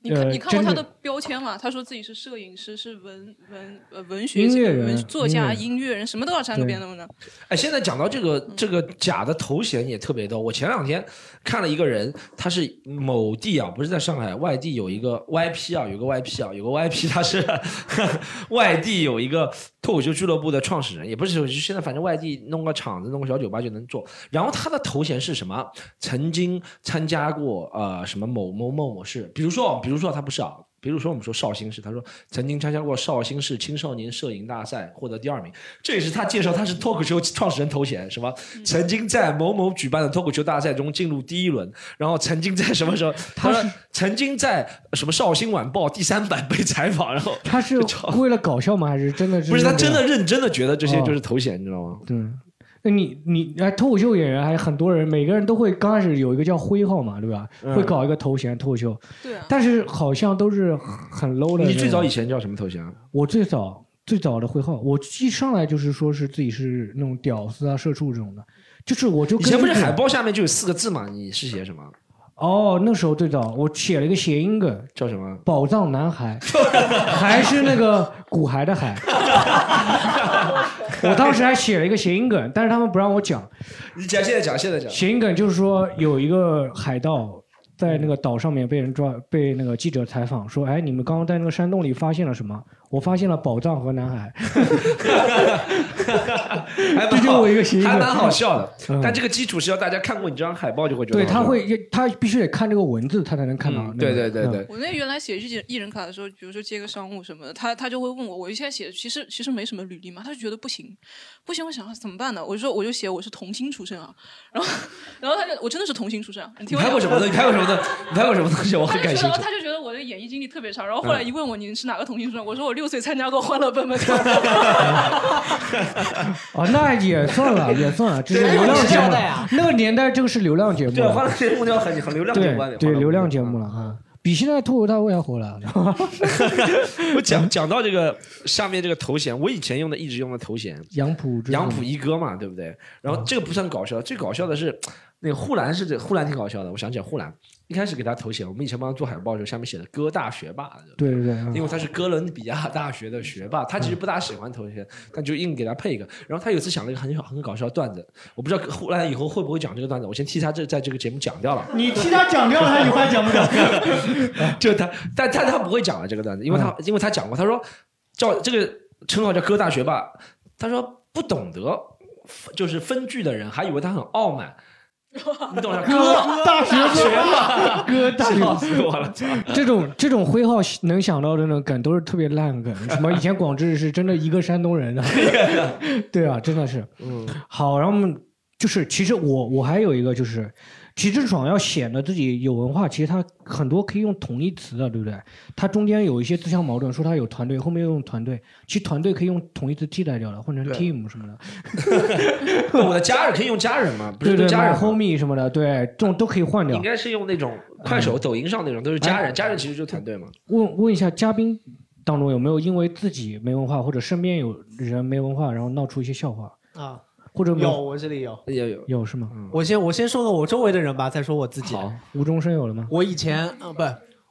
Speaker 5: 你看，
Speaker 2: 呃
Speaker 5: 你看过他
Speaker 2: 的
Speaker 5: 的标签吗？他说自己是摄影师，是文文呃文学
Speaker 2: 音乐人
Speaker 5: 文作家、
Speaker 2: 音乐
Speaker 5: 人，什么都要沾个边的呢。
Speaker 3: 哎，现在讲到这个这个假的头衔也特别多。我前两天看了一个人，他是某地啊，不是在上海，外地有一个 VIP 啊，有个 VIP 啊，有个 VIP，他是 外地有一个脱口秀俱乐部的创始人，也不是就现在反正外地弄个场子、弄个小酒吧就能做。然后他的头衔是什么？曾经参加过呃什么某某某某事，比如说比如说他不是啊。比如说，我们说绍兴市，他说曾经参加过绍兴市青少年摄影大赛，获得第二名。这也是他介绍他是脱口秀创始人头衔，什么曾经在某某举办的脱口秀大赛中进入第一轮，然后曾经在什么时候，他说曾经在什么绍兴晚报第三版被采访，然后
Speaker 2: 他是为了搞笑吗？还是真的是
Speaker 3: 不是他真的认真的觉得这些
Speaker 2: 哦
Speaker 3: 就是头衔，你知道吗？
Speaker 2: 对，那你你哎，脱口秀演员还很多人，每个人都会刚开始有一个叫徽号嘛，对吧？
Speaker 3: 嗯
Speaker 2: 会搞一个头衔脱口秀，
Speaker 5: 对啊，
Speaker 2: 但是好像都是很 low 的那种。
Speaker 3: 你最早以前叫什么头衔啊？
Speaker 2: 我最早最早的徽号，我一上来就是说是自己是那种屌丝啊、社畜这种的，就是我就
Speaker 3: 以前不是海报下面就有四个字嘛？你是写什么？
Speaker 2: 哦，那时候最早我写了一个谐音梗，
Speaker 3: 叫什么？
Speaker 2: 宝藏男孩，还是那个骨骸的骸。我当时还写了一个谐音梗，但是他们不让我讲。
Speaker 3: 你讲，现在讲，现在讲。
Speaker 2: 谐音梗就是说有一个海盗在那个岛上面被人抓，被那个记者采访说：“哎，你们刚刚在那个山洞里发现了什么？”我发现了宝藏和男孩。
Speaker 3: 还蛮
Speaker 2: 这就是
Speaker 3: 好
Speaker 2: 我一个谐音梗
Speaker 3: 还蛮好笑的。
Speaker 2: 嗯
Speaker 3: 但这个基础是要大家看过你这张海报就会觉得
Speaker 2: 对，他会他必须得看这个文字，他才能看到、
Speaker 3: 嗯。对对对对
Speaker 2: 嗯。
Speaker 5: 我那原来写艺人艺人卡的时候，比如说接个商务什么的，他他就会问我，我现在写的其实其实没什么履历嘛，他就觉得不行，不行，我想怎么办呢？我就说我就写我是童星出身啊，然后然后他就我真的是童星出身啊，你
Speaker 3: 拍过什么的？你拍过什么的？你拍过什么东西？我很感兴趣。
Speaker 5: 就觉得他就觉得我的演艺经历特别差，然后后来一问我你是哪个同性出身，我说我六岁参加过《欢乐奔奔跳》，
Speaker 2: 啊，那也算了，也算了，这是流量节目
Speaker 4: 啊。
Speaker 2: 那个年代，这个是流量节目
Speaker 3: 对，欢乐节目要很很流量节
Speaker 2: 对
Speaker 3: 目啊，
Speaker 2: 对，流量节
Speaker 3: 目。
Speaker 2: 了啊，比现在脱口大会还火了。
Speaker 3: 我讲讲到这个下面这个头衔，我以前用的一直用的头衔，
Speaker 2: 杨浦
Speaker 3: 杨浦一哥嘛，对不对？然后这个不算搞笑，最搞笑的是那个护栏是这护栏挺搞笑的。我想起来护栏一开始给他头衔，我们以前帮他做海报的时候，下面写的“哥大学霸”，
Speaker 2: 对对对，嗯
Speaker 3: 因为他是哥伦比亚大学的学霸，他其实不大喜欢头衔，但就硬给他配一个。然后他有一次想了一个很很搞笑的段子，我不知道后来以后会不会讲这个段子，我先替他这在这个节目讲掉了。
Speaker 2: 你替他讲掉了，他以后还讲不讲？
Speaker 3: 就他，但但他不会讲了这个段子，因为他、因为他讲过，他说叫这个称号叫哥大学霸，他说不懂得就是分句的人，还以为他很傲慢。你懂了，哥
Speaker 2: 大学嘛，哥大
Speaker 3: 笑
Speaker 2: 学。
Speaker 3: 死我了！
Speaker 2: 这种这种徽号能想到的那种梗都是特别烂梗，什么以前广智是真的一个山东人的，对啊，真的是。
Speaker 3: 嗯，
Speaker 2: 好，然后我们就是，其实我我还有一个就是，其实爽要显得自己有文化，其实他很多可以用同义词的，对不对？他中间有一些自相矛盾，说他有团队，后面又用团队，其实团队可以用同义词替代掉了，换成 team 什么的，
Speaker 3: 我的家人可以用家人嘛？不是家人
Speaker 2: homie 什么的，对，这种都可以换掉
Speaker 3: 应。该是用那种快手、抖音上那种，都是家人，家人其实就是团队嘛。
Speaker 2: 问问一下嘉宾当中有没有因为自己没文化，或者身边有人没文化，然后闹出一些笑话，
Speaker 4: 啊，
Speaker 2: 或者没
Speaker 4: 有我这里有。
Speaker 3: 有有
Speaker 2: 有是吗？
Speaker 4: 我先我先说个我周围的人吧，再说我自己。
Speaker 3: 好，
Speaker 2: 无中生有了吗？
Speaker 4: 我以前呃不，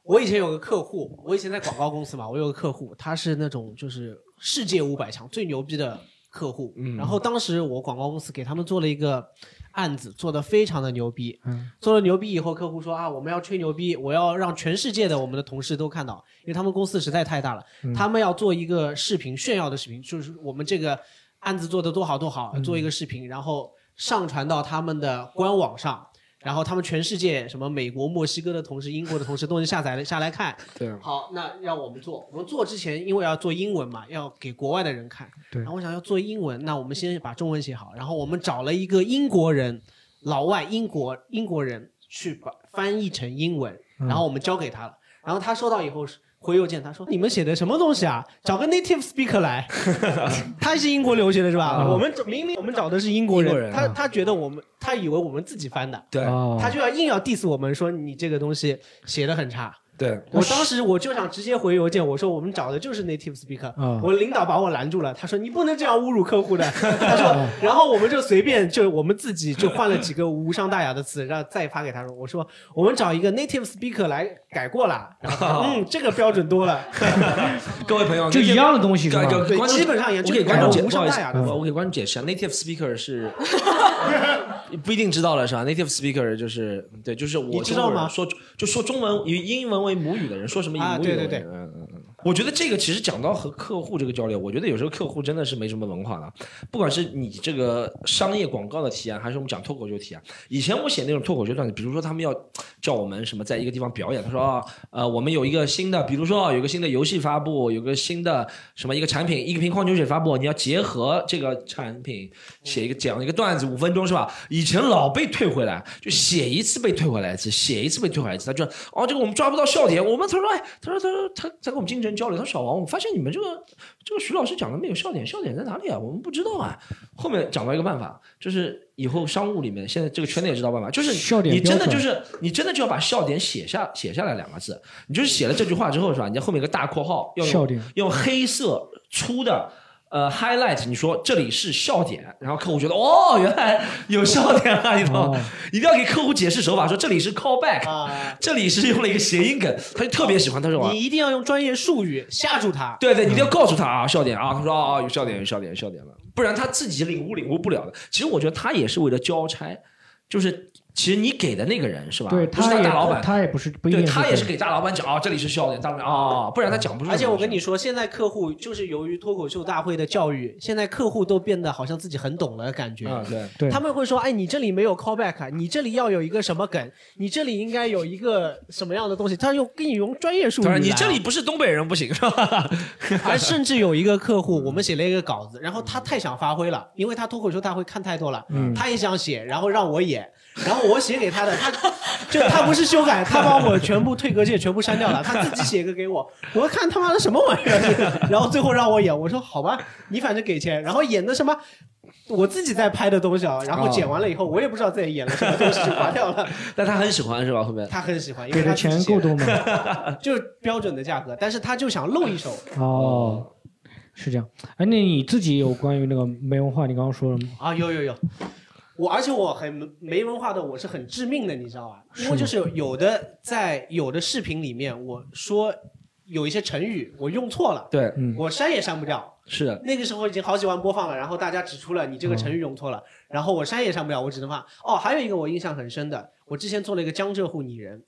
Speaker 4: 我以前有个客户，我以前在广告公司嘛，我有个客户，他是那种就是世界五百强最牛逼的客户。
Speaker 3: 嗯
Speaker 4: 然后当时我广告公司给他们做了一个案子，做的非常的牛逼。
Speaker 2: 嗯
Speaker 4: 做了牛逼以后，客户说啊，我们要吹牛逼，我要让全世界的我们的同事都看到，因为他们公司实在太大了，
Speaker 2: 嗯
Speaker 4: 他们要做一个视频炫耀的视频，就是我们这个案子做的多好多好，
Speaker 2: 嗯
Speaker 4: 做一个视频，然后上传到他们的官网上。然后他们全世界什么美国、墨西哥的同事、英国的同事都能下载了下来看。
Speaker 3: 对，
Speaker 4: 好，那让我们做。我们做之前，因为要做英文嘛，要给国外的人看。
Speaker 2: 对
Speaker 4: 然后我想要做英文，那我们先把中文写好。然后我们找了一个英国人，老外英国英国人去把翻译成英文，
Speaker 2: 嗯
Speaker 4: 然后我们交给他了。然后他收到以后是回邮件，他说：“你们写的什么东西啊？找个 native speaker 来。”他是英国留学的是吧？
Speaker 2: 啊
Speaker 4: 我们找明明我们找的是英国人，
Speaker 3: 国人
Speaker 4: 他
Speaker 2: 啊
Speaker 4: 他觉得我们他以为我们自己翻的。
Speaker 3: 对，
Speaker 2: 哦
Speaker 4: 他就要硬要 diss 我们说你这个东西写的很差。
Speaker 3: 对，
Speaker 4: 我当时我就想直接回邮件，我说我们找的就是 native speaker，、
Speaker 2: 嗯
Speaker 4: 我领导把我拦住了，他说你不能这样侮辱客户的，他说，然后我们就随便就我们自己就换了几个无伤大雅的词，然后再发给他说，我说我们找一个 native speaker 来改过了，然后 嗯这个标准多了，
Speaker 3: 各位朋友，
Speaker 2: 就一样的东西是吧？
Speaker 4: 对，基本上也
Speaker 3: 我
Speaker 4: 就
Speaker 3: 给观众解，
Speaker 4: 无伤大雅，的。
Speaker 3: 我我给观众解释。啊，native speaker 是不一定知道了是吧？native speaker 就是对，就是我
Speaker 4: 知道吗？
Speaker 3: 说就说中文与英文为母语的人，说什么以
Speaker 4: 啊
Speaker 3: 母语的人，
Speaker 4: 对对对
Speaker 3: 嗯嗯嗯。我觉得这个其实讲到和客户这个交流，我觉得有时候客户真的是没什么文化的，不管是你这个商业广告的提案，还是我们讲脱口秀提案。以前我写那种脱口秀段子，比如说他们要叫我们什么在一个地方表演，他说啊，呃，我们有一个新的，比如说啊，有个新的游戏发布，有个新的什么一个产品，一瓶矿泉水发布，你要结合这个产品写一个讲一个段子，五分钟是吧？以前老被退回来，就写一次被退回来一次，写一次被退回来一次，他就哦，这个我们抓不到笑点，我们他说哎，他说他说他在跟我们竞争交流，他说小王，我发现你们这个这个徐老师讲的没有笑点，笑点在哪里啊？我们不知道啊。后面讲到一个办法，就是以后商务里面，现在这个圈内也知道办法，就是
Speaker 2: 笑点
Speaker 3: 你真的就是你真的就要把笑点写下写下来两个字，你就是写了这句话之后是吧？你在后面有个大括号，要用
Speaker 2: 笑点
Speaker 3: 用黑色粗的。呃，highlight，你说这里是笑点，然后客户觉得哦，原来有笑点啊，你懂吗？
Speaker 2: 哦
Speaker 3: 一定要给客户解释手法，说这里是 callback，、
Speaker 4: 啊，
Speaker 3: 这里是用了一个谐音梗，他就特别喜欢，他说啊
Speaker 4: 你一定要用专业术语吓住他。
Speaker 3: 对对，你一定要告诉他啊，笑点啊，他说啊，有笑点，有笑点，有笑点了，不然他自己领悟领悟不了的。其实我觉得他也是为了交差，就是其实你给的那个人是吧？
Speaker 2: 对，
Speaker 3: 不是
Speaker 2: 他
Speaker 3: 大老板，
Speaker 2: 他也不是不一定
Speaker 3: 对他也是给大老板讲啊，这里是笑点，大老板啊，不然他讲不出。
Speaker 4: 而且我跟你说，现在客户就是由于脱口秀大会的教育，现在客户都变得好像自己很懂了的感觉。
Speaker 3: 啊，对，
Speaker 2: 对
Speaker 4: 他们会说：“哎，你这里没有 callback，啊你这里要有一个什么梗，你这里应该有一个什么样的东西。”他又给你用专业术语。
Speaker 3: 你这里不是东北人不行是吧？
Speaker 4: 而甚至有一个客户，我们写了一个稿子，然后他太想发挥了，因为他脱口秀大会看太多了，
Speaker 2: 嗯
Speaker 4: 他也想写，然后让我演，然后我写给他的，他就他不是修改，他把我全部退格键全部删掉了，他自己写个给我，我看他妈的什么玩意儿这个，然后最后让我演，我说好吧，你反正给钱，然后演的什么。我自己在拍的东西啊，然后剪完了以后，我也不知道自己演了什么东西就划掉了。
Speaker 3: 但他很喜欢是吧？后面
Speaker 4: 他很喜欢，因为
Speaker 2: 给的钱够多吗？
Speaker 4: 就是标准的价格，但是他就想露一手，
Speaker 2: 哦，是这样。哎，那你自己有关于那个没文化，你刚刚说了吗？
Speaker 4: 啊，有有有，我而且我很没文化的，我是很致命的，你知道吧？因为就是有的在有的视频里面，我说有一些成语我用错了，
Speaker 3: 对，
Speaker 2: 嗯，
Speaker 4: 我删也删不掉。
Speaker 3: 是的，
Speaker 4: 那个时候已经好几万播放了，然后大家指出了你这个成语用错了，然后我删也删不了，我只能放。哦，还有一个我印象很深的，我之前做了一个江浙沪拟人，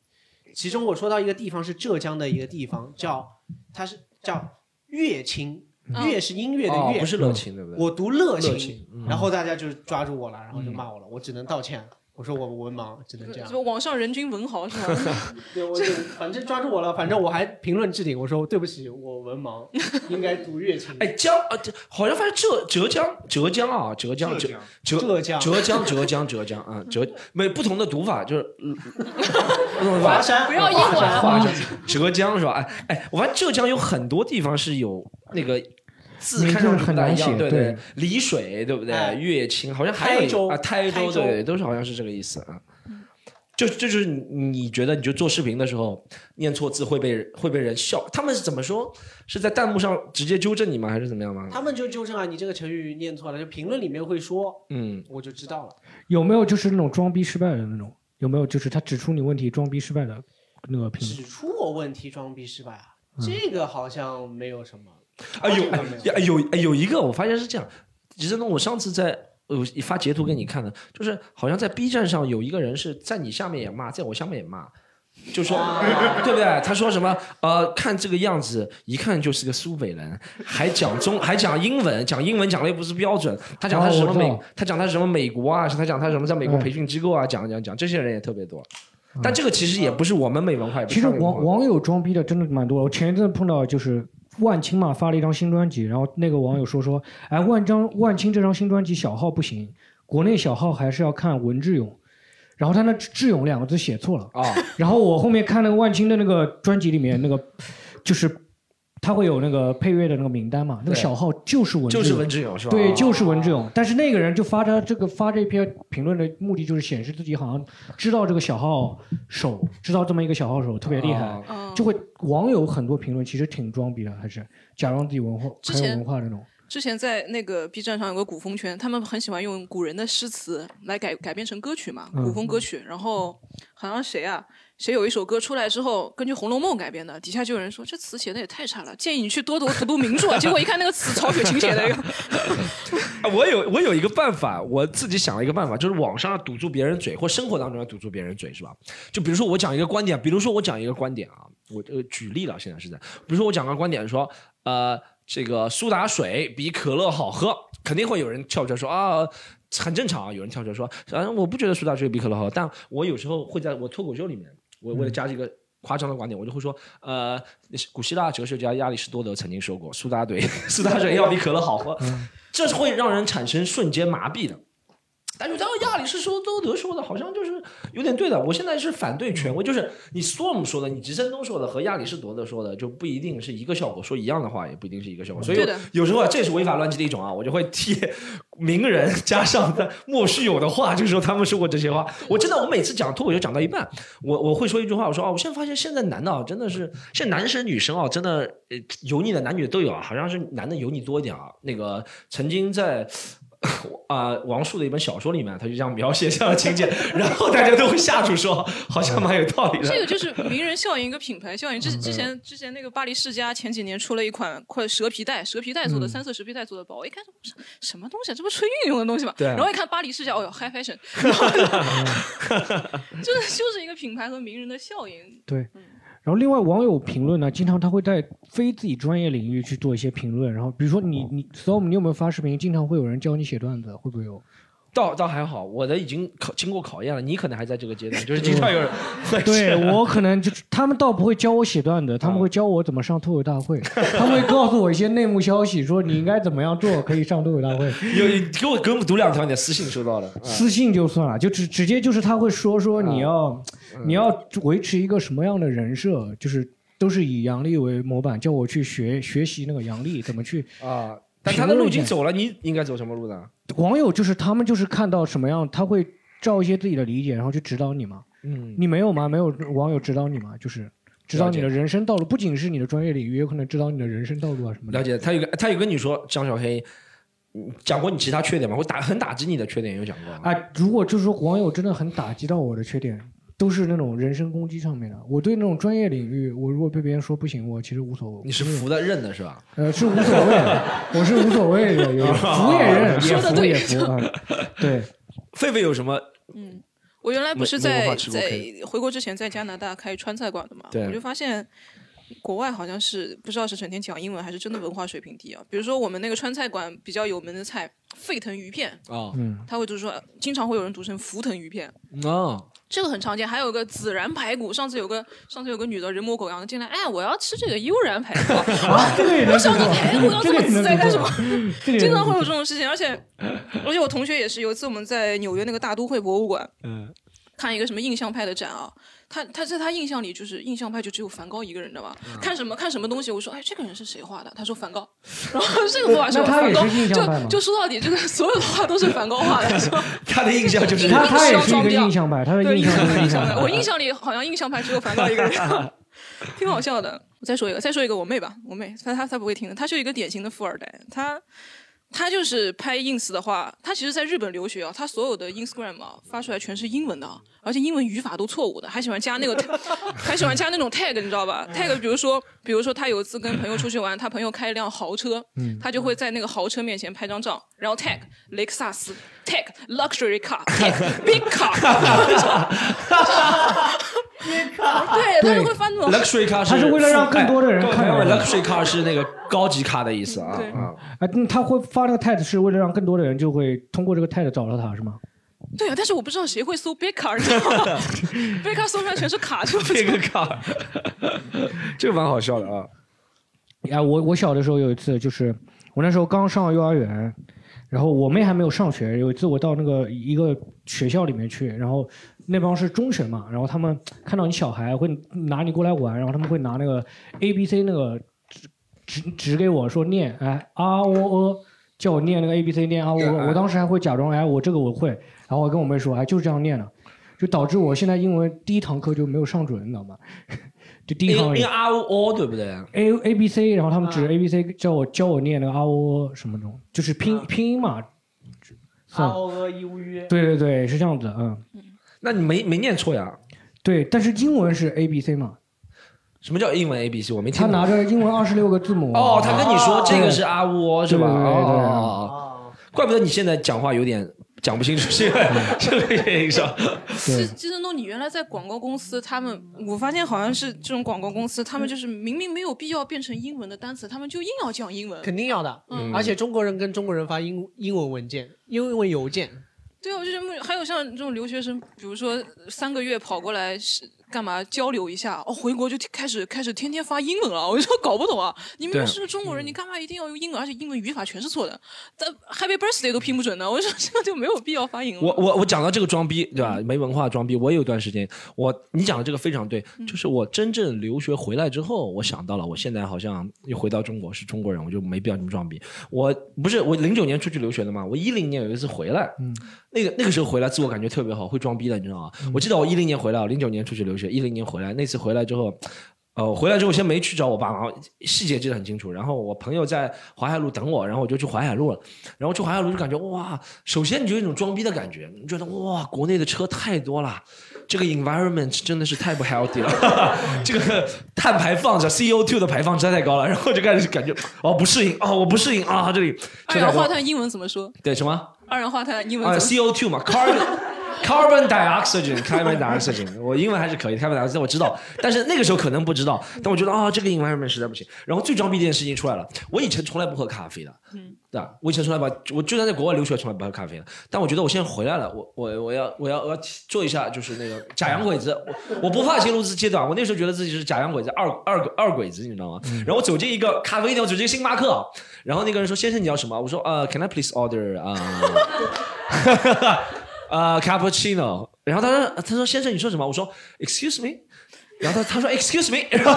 Speaker 4: 其中我说到一个地方是浙江的一个地方，叫它是叫乐清。
Speaker 5: 嗯
Speaker 4: 乐是音乐的乐，
Speaker 3: 哦不是热情，对不对？
Speaker 4: 我读乐
Speaker 3: 热情嗯
Speaker 4: 然后大家就抓住我了，然后就骂我了，我只能道歉，我说我文盲，只能这样
Speaker 5: 什。么网上人均文豪是吧？
Speaker 4: 对，我就反正抓住我了，反正我还评论置顶，我说对不起，我文盲，应该读乐清。
Speaker 3: 哎，江啊，好像发现浙浙江浙江啊，浙江浙浙
Speaker 4: 浙江
Speaker 3: 浙江浙江浙江啊，浙没不同的读法，就是不同的。
Speaker 4: 华山
Speaker 5: 不要英文
Speaker 4: 华山
Speaker 3: 浙江是吧？哎哎，我发现浙江有很多地方是有那个字看上去
Speaker 2: 很难写
Speaker 3: 对
Speaker 2: 对
Speaker 3: 丽水对不对？
Speaker 4: 哎
Speaker 3: 乐清好像还有一
Speaker 4: 台州
Speaker 3: 啊，台
Speaker 4: 台州
Speaker 3: 对对，都是好像是这个意思啊。就这就是你你觉得你就做视频的时候念错字会被会被人笑，他们是怎么说？是在弹幕上直接纠正你吗？还是怎么样吗？
Speaker 4: 他们就纠正啊，你这个成语念错了，就评论里面会说，
Speaker 3: 嗯，
Speaker 4: 我就知道了。
Speaker 2: 有没有就是那种装逼失败的那种？有没有就是他指出你问题装逼失败的那个评论？
Speaker 4: 指出我问题装逼失败啊，这个好像没有什么。
Speaker 3: 啊有哎有哎有一个我发现是这样，其实呢，我上次在我发截图给你看的，就是好像在 B 站上有一个人是在你下面也骂，在我下面也骂。就说对不对？他说什么？呃，看这个样子，一看就是个苏北人，还讲中，还讲英文，讲英文讲的又不是标准。他讲他是什么美他讲他是什么美国啊，是他讲他什么在美国
Speaker 2: 嗯
Speaker 3: 培训机构啊，讲讲讲，这些人也特别多。但这个其实也不是我们美文化，
Speaker 2: 其实网网友装逼的真的蛮多。我前一阵碰到就是万青嘛，发了一张新专辑，然后那个网友说说，哎，万张万青这张新专辑小号不行，国内小号还是要看文志勇。然后他那“志勇”两个字写错了，
Speaker 3: 啊，
Speaker 2: 然后我后面看那个万青的那个专辑里面那个，就是他会有那个配乐的那个名单嘛，那个小号就是文志勇，
Speaker 3: 就是文志勇是吧？
Speaker 2: 对，
Speaker 3: 哦
Speaker 2: 就是文志勇。但是那个人就发他这个发这篇评论的目的就是显示自己好像知道这个小号手，知道这么一个小号手特别厉害，就会网友很多评论其实挺装逼的，还是假装自己文化很有
Speaker 5: 前
Speaker 2: 文化那种。
Speaker 5: 之前在那个 B 站上有个古风圈，他们很喜欢用古人的诗词来改改编成歌曲嘛，
Speaker 2: 嗯
Speaker 5: 古风歌曲。然后好像谁啊，谁有一首歌出来之后，根据《红楼梦》改编的，底下就有人说这词写的也太差了，建议你去多读读读名著。结果一看那个词，曹雪芹写的
Speaker 3: 我有我有一个办法，我自己想了一个办法，就是网上要堵住别人嘴，或生活当中要堵住别人嘴，是吧？就比如说我讲一个观点，比如说我讲一个观点啊，我呃举例了，现在是在，比如说我讲个观点说，呃，这个苏打水比可乐好喝，肯定会有人跳出来说啊。很正常啊，有人跳出来说，啊，我不觉得苏打水比可乐好喝，但我有时候会在我脱口秀里面，我为了加这个夸张的观点，我就会说，呃，古希腊哲学家亚里士多德曾经说过，苏打水 苏打水要比可乐好喝，这是会让人产生瞬间麻痹的。但是当亚里士多德说的，好像就是有点对的。我现在是反对权威，就是你 Storm 说的，你吉森东说的和亚里士多德说的就不一定是一个效果，说一样的话也不一定是一个效果。所以有时候啊，这是违法乱纪的一种啊，我就会替名人加上的莫须有的话，就说他们说过这些话。我真的，我每次讲脱口秀讲到一半，我我会说一句话，我说啊，我现在发现现在男的啊，真的是现在男生女生啊，真的呃油腻的男女都有啊，好像是男的油腻多一点啊。那个曾经在。啊、王朔的一本小说里面，他就这样描写这样的情节，然后大家都会下注说，好像蛮有道理的。
Speaker 5: 这个就是名人效应，一个品牌效应。之之前之前那个巴黎世家前几年出了一款快蛇皮袋，蛇皮袋做的三色蛇皮袋做的包，我一看这不是什么东西啊，这不是春运用的东西吗？
Speaker 3: 对
Speaker 5: 然后一看巴黎世家，哦哟，high fashion，就是就是一个品牌和名人的效应。
Speaker 2: 对。然后另外网友评论呢，经常他会在非自己专业领域去做一些评论，然后比如说你你 Storm，你有没有发视频？经常会有人教你写段子，会不会有？
Speaker 3: 倒倒还好，我的已经考经过考验了，你可能还在这个阶段，就是经常有人会
Speaker 2: 对我可能就是他们倒不会教我写段子，他们会教我怎么上脱口大会，他们会告诉我一些内幕消息，说你应该怎么样做可以上脱口大会。
Speaker 3: 有给我给我们读两条你的私信收到了，啊
Speaker 2: 私信就算了，就直直接就是他会说说你要、你要维持一个什么样的人设，就是都是以杨笠为模板，叫我去学学习那个杨笠怎么去。
Speaker 3: 啊，但他的路已经走了，你应该走什么路呢？
Speaker 2: 网友就是他们就是看到什么样，他会照一些自己的理解，然后去指导你嘛。
Speaker 3: 嗯，
Speaker 2: 你没有吗？没有网友指导你吗？就是指导你的人生道路，不仅是你的专业领域，也有可能指导你的人生道路啊什么的。
Speaker 3: 了解。他有个他有跟你说张小黑，嗯讲过你其他缺点吗？会打很打击你的缺点有讲过吗？
Speaker 2: 啊，如果就是说网友真的很打击到我的缺点，都是那种人身攻击上面的。我对那种专业领域，我如果被别人说不行，我其实无所谓。
Speaker 3: 你是服的认的是吧？
Speaker 2: 呃，是无所谓的，我是无所谓的，有有服也认，也服也服啊。对，
Speaker 3: 狒狒有什么？
Speaker 5: 嗯，我原来不是在在回国之前在加拿大开川菜馆的嘛，我就发现国外好像是不知道是整天讲英文还是真的文化水平低啊。比如说我们那个川菜馆比较有名的菜沸腾鱼片，
Speaker 3: 啊
Speaker 2: 嗯，
Speaker 5: 他会就是说经常会有人读成浮腾鱼片，
Speaker 3: 哦，
Speaker 5: 这个很常见。还有个孜然排骨，上次有个上次有个女的人模狗样的进来，哎，我要吃这个悠然排骨，
Speaker 2: 啊，这个也能
Speaker 5: 我想
Speaker 2: 做
Speaker 5: 你排骨要这么自在干什么？？经常会有这种事情，而且而且我同学也是，有一次我们在纽约那个大都会博物馆，
Speaker 3: 嗯，
Speaker 5: 看一个什么印象派的展啊，他他在他印象里就是印象派就只有梵高一个人的吧，
Speaker 2: 嗯
Speaker 5: 看什么看什么东西，我说哎这个人是谁画的？他说梵高，然后这个画 是梵高，
Speaker 2: 那他也是印象派吗
Speaker 5: 就就说到底这个所有的画都是梵高画的？
Speaker 3: 他的印象就是
Speaker 2: 他他也是一个
Speaker 5: 装逼啊
Speaker 2: 印象派，他的
Speaker 5: 对，
Speaker 2: 印象就是
Speaker 5: 印
Speaker 2: 印象派。
Speaker 5: 我印象里好像印象派只有梵高一个人，挺好笑的。我再说一个，再说一个，我妹吧，我妹，她她她不会听的，她是一个典型的富二代，她。她就是拍 ins 的话，他其实在日本留学啊，他所有的 Instagram 啊发出来全是英文的啊，而且英文语法都错误的，还喜欢加那个，还喜欢加那种 tag，你知道吧？tag 比如说，比如说他有一次跟朋友出去玩，他朋友开一辆豪车，他就会在那个豪车面前拍张照，然后 tag 雷克萨斯，tag luxury car，tag big car，对，他就会翻那种
Speaker 3: luxury car，
Speaker 2: 他是为了让更多的人看到
Speaker 3: 哎 luxury car 是那个高级卡的意思啊。
Speaker 5: 对
Speaker 3: 啊
Speaker 2: 啊，嗯他会发那个 tag 是为了让更多的人就会通过这个 tag 找到他是吗？
Speaker 5: 对啊，但是我不知道谁会搜 big car，你知道吗？big car 搜出来全是卡，就不
Speaker 3: 这
Speaker 5: 知道
Speaker 3: 个卡，这个蛮好笑的啊。
Speaker 2: 哎，我我小的时候有一次，就是我那时候刚上幼儿园，然后我妹还没有上学。有一次我到那个一个学校里面去，然后那帮是中学嘛，然后他们看到你小孩会拿你过来玩，然后他们会拿那个 A B C 那个指指指给我说念，哎啊喔呃，叫我念那个 A B C 念啊喔呃，我当时还会假装哎我这个我会，然后我跟我妹说哎就是这样念的，就导致我现在英文第一堂课就没有上准，你知道吗？就第一堂
Speaker 3: 因为 R O O 对不对
Speaker 2: ？A A B C，然后他们指
Speaker 3: 啊
Speaker 2: A B C 叫我教我念那个啊喔什么的，就是拼拼音嘛。是
Speaker 4: 啊哦呃一乌约，
Speaker 2: 对对对，是这样子，嗯，
Speaker 3: 那你没没念错呀？
Speaker 2: 对，但是英文是 A B C 嘛，
Speaker 3: 什么叫英文 A B C？我没听。
Speaker 2: 他拿着英文二十六个字母。
Speaker 3: 哦，他跟你说
Speaker 4: 哦
Speaker 3: 这个是阿窝是吧？
Speaker 2: 对对对对
Speaker 3: 哦，
Speaker 4: 啊，
Speaker 3: 怪不得你现在讲话有点讲不清楚，是因为 这个原因上。
Speaker 2: 对
Speaker 5: 其实诺，你原来在广告公司，他们我发现好像是这种广告公司，他们就是明明没有必要变成英文的单词，他们就硬要讲英文。
Speaker 4: 肯定要的。
Speaker 5: 嗯
Speaker 4: 而且中国人跟中国人发英英文文件、英文邮件，
Speaker 5: 对啊，我就觉得还有像这种留学生，比如说三个月跑过来是干嘛交流一下，哦，回国就开始开始天天发英文了，我就说搞不懂啊！你明明
Speaker 3: 对
Speaker 5: 是中国人，你干嘛一定要用英文？而且英文语法全是错的，但 Happy Birthday 都拼不准呢，我说这个就没有必要发英文。
Speaker 3: 我我我讲到这个装逼，对吧？没文化装逼，我也有段时间，我你讲的这个非常对，就是我真正留学回来之后，我想到了，我现在好像又回到中国是中国人，我就没必要这么装逼。我不是我零九年出去留学的嘛，我一零年有一次回来，
Speaker 2: 嗯
Speaker 3: 那个那个时候回来自我感觉特别好，会装逼的，你知道吗？我记得我一零年回来，零九年出去留学，一零年回来，那次回来之后。呃，回来之后先没去找我爸妈，细节记得很清楚。然后我朋友在淮海路等我，然后我就去淮海路了。然后去淮海路就感觉哇，首先你就有一种装逼的感觉，你觉得哇，国内的车太多了，这个 environment 真的是太不 healthy 了，这个碳排放这 CO2 的排放实在太高了。然后就开始感觉哦不适应哦我不适应啊这里
Speaker 5: 二氧化碳英文怎么说？
Speaker 3: 对什么
Speaker 5: 二氧化碳英文
Speaker 3: 啊
Speaker 5: 怎么说
Speaker 3: ？CO2 嘛 carbon。Carbon dioxide, carbon dioxide，我英文还是可以，carbon dioxide 我知道，但是那个时候可能不知道，但我觉得啊、这个 environment 实在不行。然后最装逼的一件事情出来了，我以前从来不喝咖啡的，嗯，对吧？我以前从来不，我就算在国外留学，从来不喝咖啡的。但我觉得我现在回来了，我我我要我要我要做一下，就是那个假洋鬼子，我我不怕进入这阶段，我那时候觉得自己是假洋鬼子，二二二鬼子，你知道吗？然后我走进一个咖啡店，我走进星巴克，然后那个人说：“先生你要什么？”我说：“呃、c a n I please order 啊、呃 cappuccino。”然后他说：“他说先生你说什么？”我说：“Excuse me。”然后他他说 Excuse me，然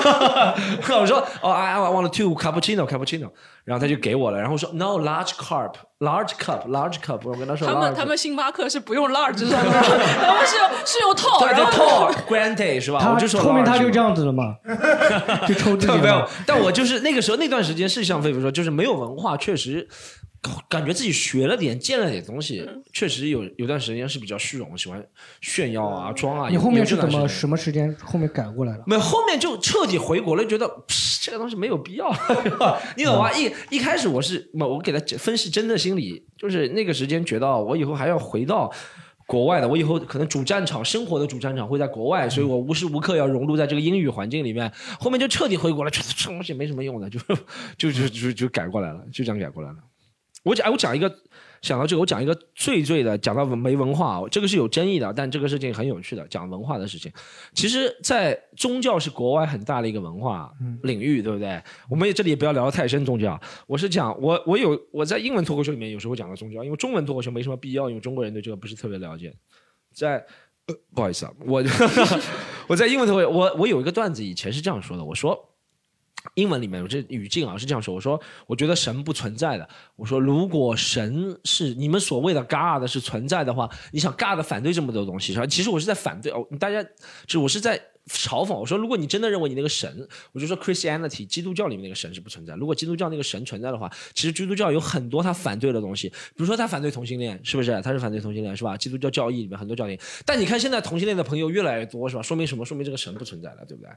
Speaker 3: 后我说哦、I I want two cappuccino cappuccino，然后他就给我了，然后我说 No large cup large cup large cup，我跟他说
Speaker 5: 他们他们星巴克是不用 large 是吧？他们是用是用套，
Speaker 3: 对对
Speaker 5: 然后
Speaker 3: tall grande 是吧？
Speaker 2: 他
Speaker 3: 我就说
Speaker 2: 后面他就这样子了嘛，就抽自己
Speaker 3: 没有
Speaker 2: 了。，
Speaker 3: 但我就是那个时候那段时间是像菲菲说，就是没有文化，确实感觉自己学了点、见了点东西，确实有有段时间是比较虚荣，喜欢炫耀啊、装啊。
Speaker 2: 你后面是怎么什么时间后面改过来了？
Speaker 3: 没有，后面就彻底回国了，觉得这个东西没有必要，你懂吗？
Speaker 2: 嗯
Speaker 3: 一一开始我是，我给他分析真的心理，就是那个时间觉得我以后还要回到。国外的，我以后可能主战场生活的主战场会在国外，所以我无时无刻要融入在这个英语环境里面。后面就彻底回国了，觉得这东西没什么用的，就就就就就改过来了，就这样改过来了。我讲，我讲一个，想到这个，我讲一个最最的，讲到没文化，这个是有争议的，但这个事情很有趣的，讲文化的事情。其实，在宗教是国外很大的一个文化领域，对不对？我们也这里也不要聊得太深宗教。我是讲，我我有我在英文脱口秀里面有时候讲到宗教，因为中文脱口秀没什么必要，因为中国人对这个不是特别了解。在，呃、不好意思啊，我 我在英文脱口秀，我我有一个段子，以前是这样说的，我说。英文里面，我这语境啊是这样说：我说，我觉得神不存在的。我说，如果神是你们所谓的 God 是存在的话，你想 God 反对这么多东西是吧？其实我是在反对哦，大家就是我是在嘲讽。我说，如果你真的认为你那个神，我就说 Christianity 基督教里面那个神是不存在。如果基督教那个神存在的话，其实基督教有很多他反对的东西，比如说他反对同性恋，是不是？他是反对同性恋是吧？基督教教义里面很多教义。但你看现在同性恋的朋友越来越多是吧？说明什么？说明这个神不存在了，对不对？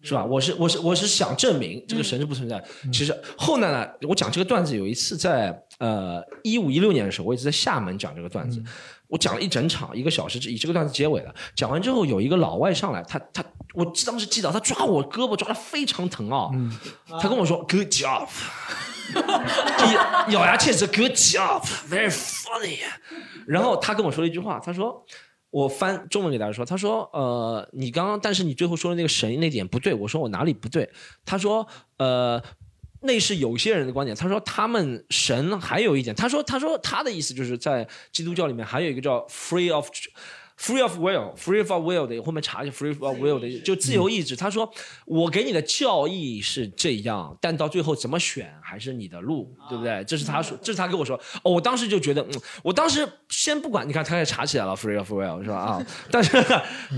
Speaker 3: 是吧？我是我是我是想证明这个神是不存在。其实后来呢，我讲这个段子有一次在呃一五一六年的时候，我一直在厦门讲这个段子，我讲了一整场一个小时，以这个段子结尾的。讲完之后，有一个老外上来，他他我当时记得他抓我胳膊抓的非常疼啊，他跟我说 Good job，咬牙切齿 Good job，very funny。然后他跟我说了一句话，他说。我翻中文给大家说，他说：“呃，你刚刚，但是你最后说的那个神那点不对。”我说：“我哪里不对？”他说：“呃，那是有些人的观点。”他说：“他们神还有一点。”他说：“他说他的意思就是在基督教里面还有一个叫 free of。” Free of will，free of will 的后面查一下 free of will 的就自由意志。他说我给你的教义是这样，但到最后怎么选还是你的路，对不对？这是他说，这是他跟我说。哦，我当时就觉得，嗯，我当时先不管，你看他也查起来了 free of will 是吧？啊，但是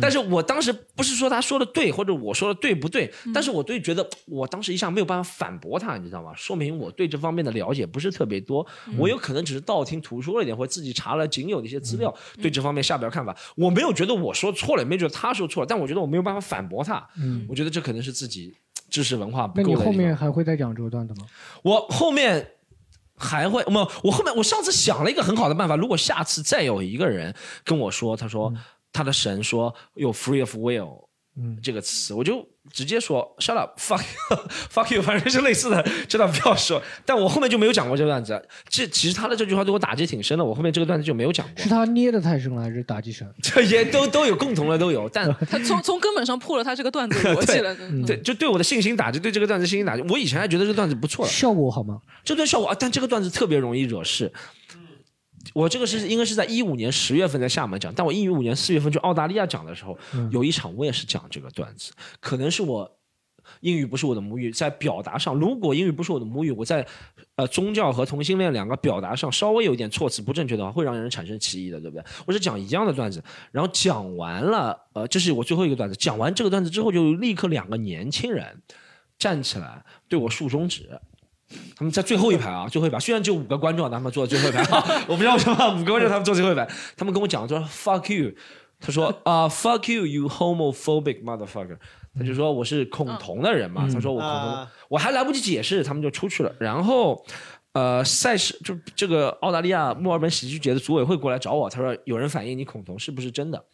Speaker 3: 但是我当时不是说他说的对，或者我说的对不对？但是我对觉得我当时一下没有办法反驳他，你知道吗？说明我对这方面的了解不是特别多，我有可能只是道听途说了一点，或者自己查了仅有的一些资料，对这方面下不了看法。我没有觉得我说错了，也没觉得他说错了，但我觉得我没有办法反驳他。嗯，我觉得这可能是自己知识文化不够。
Speaker 2: 那你后面还会再讲这个段子吗？
Speaker 3: 我后面还会，没有，我后面我上次想了一个很好的办法，如果下次再有一个人跟我说，他说他的神说有 free of will，嗯，这个词，我就。直接说 shut up fuck fuck you，反正是类似的，这段不要说。但我后面就没有讲过这个段子。这其实他的这句话对我打击挺深的，我后面这个段子就没有讲过。
Speaker 2: 是他捏的太深了，还是打击深？
Speaker 3: 这也都都有共同的都有，但
Speaker 5: 他从从根本上破了他这个段子 逻辑了。
Speaker 3: 对，就对我的信心打击，对这个段子信心打击。我以前还觉得这个段子不错，
Speaker 2: 效果好吗？
Speaker 3: 这段效果啊，但这个段子特别容易惹事。我这个是应该是在一五年十月份在厦门讲，但我一五年四月份去澳大利亚讲的时候，有一场我也是讲这个段子。可能是我英语不是我的母语，在表达上，如果英语不是我的母语，我在呃宗教和同性恋两个表达上稍微有一点措辞不正确的话，会让人产生歧义的，对不对？我是讲一样的段子，然后讲完了，呃，这是我最后一个段子。讲完这个段子之后，就立刻两个年轻人站起来对我竖中指。他们在最后一排啊，最后一排，虽然只有五个观众，他们坐在最后一排，我不知道为什么五个观众他们坐最后一排。他们跟我讲说 “fuck you”，他说啊 “fuck you”，you homophobic motherfucker。他就说我是恐同的人嘛，他说我恐同，我还来不及解释，他们就出去了。然后，呃，赛事就这个澳大利亚墨尔本喜剧节的组委会过来找我，他说有人反映你恐同，是不是真的？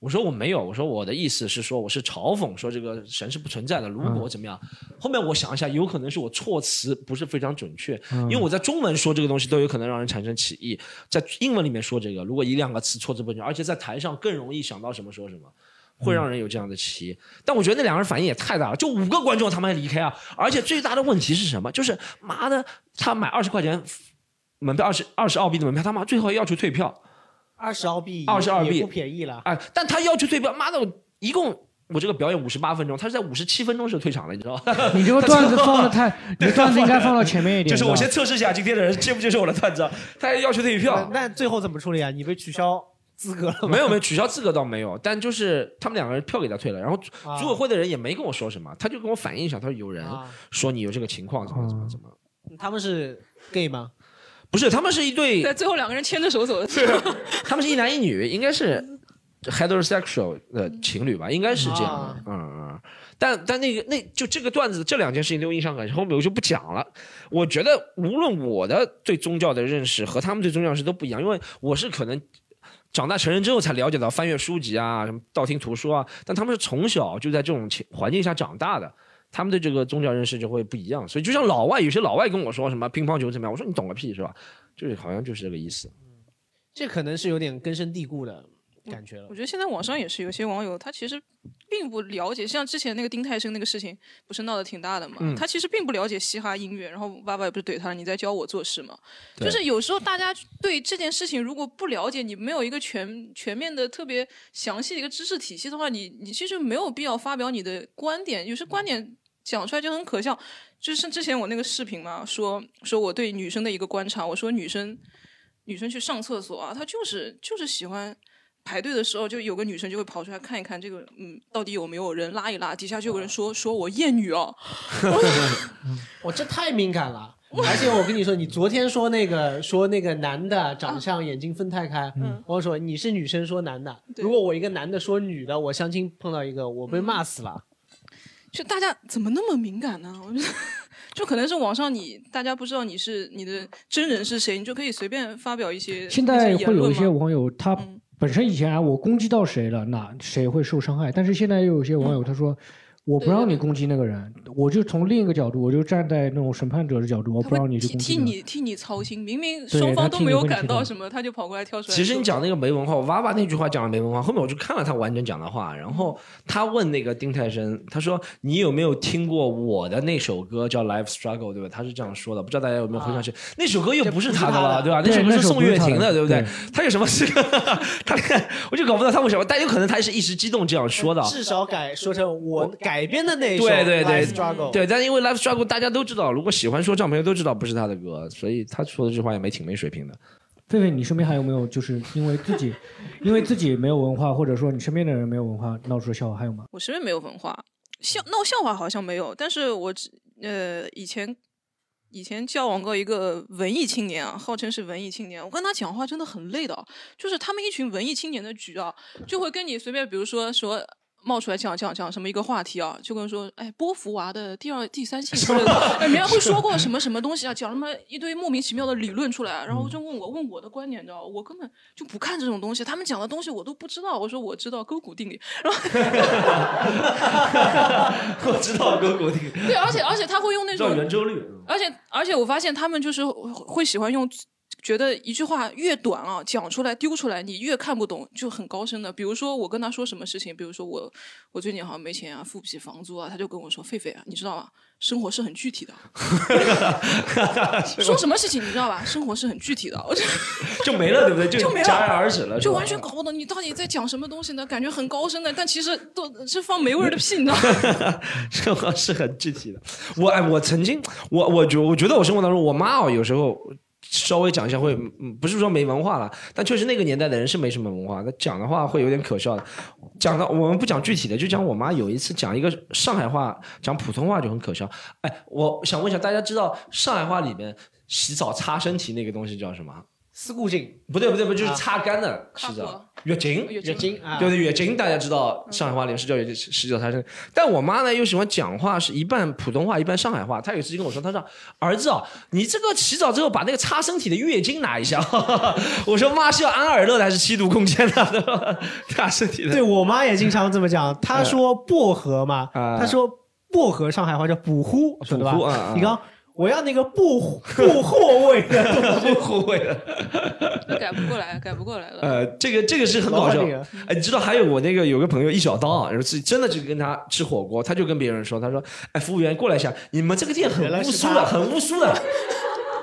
Speaker 3: 我说我没有，我说我的意思是说我是嘲讽，说这个神是不存在的。如果怎么样，后面我想一下，有可能是我措辞不是非常准确，因为我在中文说这个东西都有可能让人产生歧义，在英文里面说这个，如果一两个词措辞不准，而且在台上更容易想到什么说什么，会让人有这样的歧义。但我觉得那两个人反应也太大了，就五个观众他们还离开啊！而且最大的问题是什么？就是妈的，他买二十块钱门票，二十二十澳币的门票，他妈最后要求退票。
Speaker 4: 二十澳币，
Speaker 3: 二十二币
Speaker 4: 不便宜了。
Speaker 3: 哎，但他要求退票，妈的，我一共我这个表演五十八分钟，他是在五十七分钟时候退场了，你知道吗？
Speaker 2: 你这个段子放的太，你段子应该放到 前面一点。
Speaker 3: 就是我先测试一下今天的人接不接受我的段子，他还要求退票。
Speaker 4: 那最后怎么处理啊？你被取消资格了？
Speaker 3: 没有没有，取消资格倒没有，但就是他们两个人票给他退了，然后组委会的人也没跟我说什么，他就跟我反映一下，他说有人说你有这个情况，怎么怎么怎么。
Speaker 4: 他们是 gay 吗？
Speaker 3: 不是，他们是一对，
Speaker 5: 在最后两个人牵着手走的。
Speaker 3: 是，他们是一男一女，应该是 heterosexual 的情侣吧，应该是这样的。嗯嗯。但但那个那就这个段子，这两件事情对我印象很深，后面我就不讲了。我觉得无论我的对宗教的认识和他们对宗教认识都不一样，因为我是可能长大成人之后才了解到翻阅书籍啊，什么道听途说啊，但他们是从小就在这种情环境下长大的，他们的这个宗教认识就会不一样。所以就像老外，有些老外跟我说什么乒乓球怎么样，我说你懂个屁是吧？就是好像就是这个意思。
Speaker 4: 这可能是有点根深蒂固的感觉了
Speaker 5: 我。觉得现在网上也是有些网友，他其实并不了解，像之前那个丁太升那个事情，不是闹得挺大的嘛？
Speaker 3: 嗯
Speaker 5: 他其实并不了解嘻哈音乐，然后爸爸也不是怼他，你在教我做事嘛？就是有时候大家对这件事情如果不了解，你没有一个全全面的、特别详细的一个知识体系的话，你你其实没有必要发表你的观点，有些观点讲出来就很可笑。就是之前我那个视频嘛，说说我对女生的一个观察，我说女生女生去上厕所啊，她就是就是喜欢排队的时候，就有个女生就会跑出来看一看这个，嗯，到底有没有人拉一拉，底下就有人说说我厌女哦，
Speaker 4: 我这太敏感了。而且我跟你说，你昨天说那个说那个男的长相眼睛分太开，
Speaker 5: 嗯
Speaker 4: 我说你是女生说男的，如果我一个男的说女的，我相亲碰到一个，我被骂死了。
Speaker 5: 就大家怎么那么敏感呢？我觉得就可能是网上你大家不知道你是你的真人是谁，你就可以随便发表一些
Speaker 2: 现在会有一些网友，他
Speaker 5: 嗯
Speaker 2: 本身以前啊，我攻击到谁了，那谁会受伤害？但是现在又有些网友他说，我不让你攻击那个人，我就从另一个角度，我就站在那种审判者的角度，我不让你去攻击那个。
Speaker 5: 你替你操心，明明双方都没有感到什么，他就跑过来跳出来。
Speaker 3: 其实你讲那个没文化，我娃娃那句话讲的没文化，后面我就看了他完整讲的话，然后他问那个丁太升，他说你有没有听过我的那首歌叫《Life Struggle》，对吧？他是这样说的，不知道大家有没有回想起？那首歌又不是他的了，对吧？
Speaker 2: 那
Speaker 3: 首歌是宋岳庭
Speaker 2: 的
Speaker 3: 对不对
Speaker 2: 对？
Speaker 3: 他有什么这个？他我就搞不懂他为什么，但有可能他是一时激动这样说的啊。
Speaker 4: 至少改说成我改编的那一首
Speaker 3: 对对对
Speaker 4: Life Struggle。
Speaker 3: 对，但因为 Life Struggle 大家都知道，如果喜欢说唱朋友都知道不是他的歌，所以他说的这句话也没挺没水平的。
Speaker 2: 狒狒，你身边还有没有就是因为自己，因为自己没有文化，或者说你身边的人没有文化闹出的笑话，还有吗？
Speaker 5: 我身边没有文化，笑闹笑话好像没有，但是我只呃以前以前交往过一个文艺青年啊，号称是文艺青年，我跟他讲话真的很累的啊，就是他们一群文艺青年的局啊，就会跟你随便比如说说。冒出来讲讲讲什么一个话题啊，就跟说，哎，波伏娃的第二、第三性，或者哎，人家会说过什么什么东西啊，讲什么一堆莫名其妙的理论出来，然后就问我问我的观点，你知道吗？我根本就不看这种东西，他们讲的东西我都不知道。我说我知道勾股定理，然后
Speaker 3: 我知道勾股定理，
Speaker 5: 对，而且而且他会用那种，
Speaker 3: 圆周率。
Speaker 5: 而且而且我发现他们就是会会喜欢用，觉得一句话越短啊，讲出来丢出来，你越看不懂，就很高深的。比如说我跟他说什么事情，比如说我我最近好像没钱啊，付不起房租啊，他就跟我说：“狒狒啊，你知道吗？生活是很具体的。说什么事情你知道吧？生活是很具体的。我就
Speaker 3: 就没了，对不对？
Speaker 5: 就没了
Speaker 3: 戛然而止了，
Speaker 5: 就完全搞不懂你到底在讲什么东西呢？感觉很高深的，但其实都是放没味儿的屁，你知道吗？
Speaker 3: 生活是很具体的。我哎，我曾经，我我觉我觉得我生活当中，我妈哦，有时候稍微讲一下会，不是说没文化了，但确实那个年代的人是没什么文化，他讲的话会有点可笑的。讲的我们不讲具体的，就讲我妈有一次讲一个上海话，讲普通话就很可笑。哎，我想问一下，大家知道上海话里面洗澡擦身体那个东西叫什么？
Speaker 4: 思顾镜、
Speaker 3: 不对不对不，就是擦干的洗澡月经。
Speaker 5: 月
Speaker 4: 月经啊，
Speaker 3: 对对，月经大家知道，上海话里面是叫月经，洗澡擦身。但我妈呢又喜欢讲话，是一半普通话一半上海话。她有一次就跟我说，她说：“儿子啊，你这个洗澡之后把那个擦身体的月经拿一下。”我说：“妈是要安尔乐的还是七度空间的？对吧？擦身体的。
Speaker 4: 对我妈也经常这么讲，她说薄荷嘛，
Speaker 3: 啊
Speaker 4: 她说薄荷上海话叫补呼，晓得吧？你刚我要那个不不货味的
Speaker 3: 不后悔的。
Speaker 5: 改不过来，改不过来了。
Speaker 3: 呃，这个这个是很搞笑。哎，你知道还有我那个有个朋友一小刀啊，有一次真的就跟他吃火锅，他就跟别人说，他说：“哎，服务员过来一下，你们这个店很乌苏的，很乌苏的，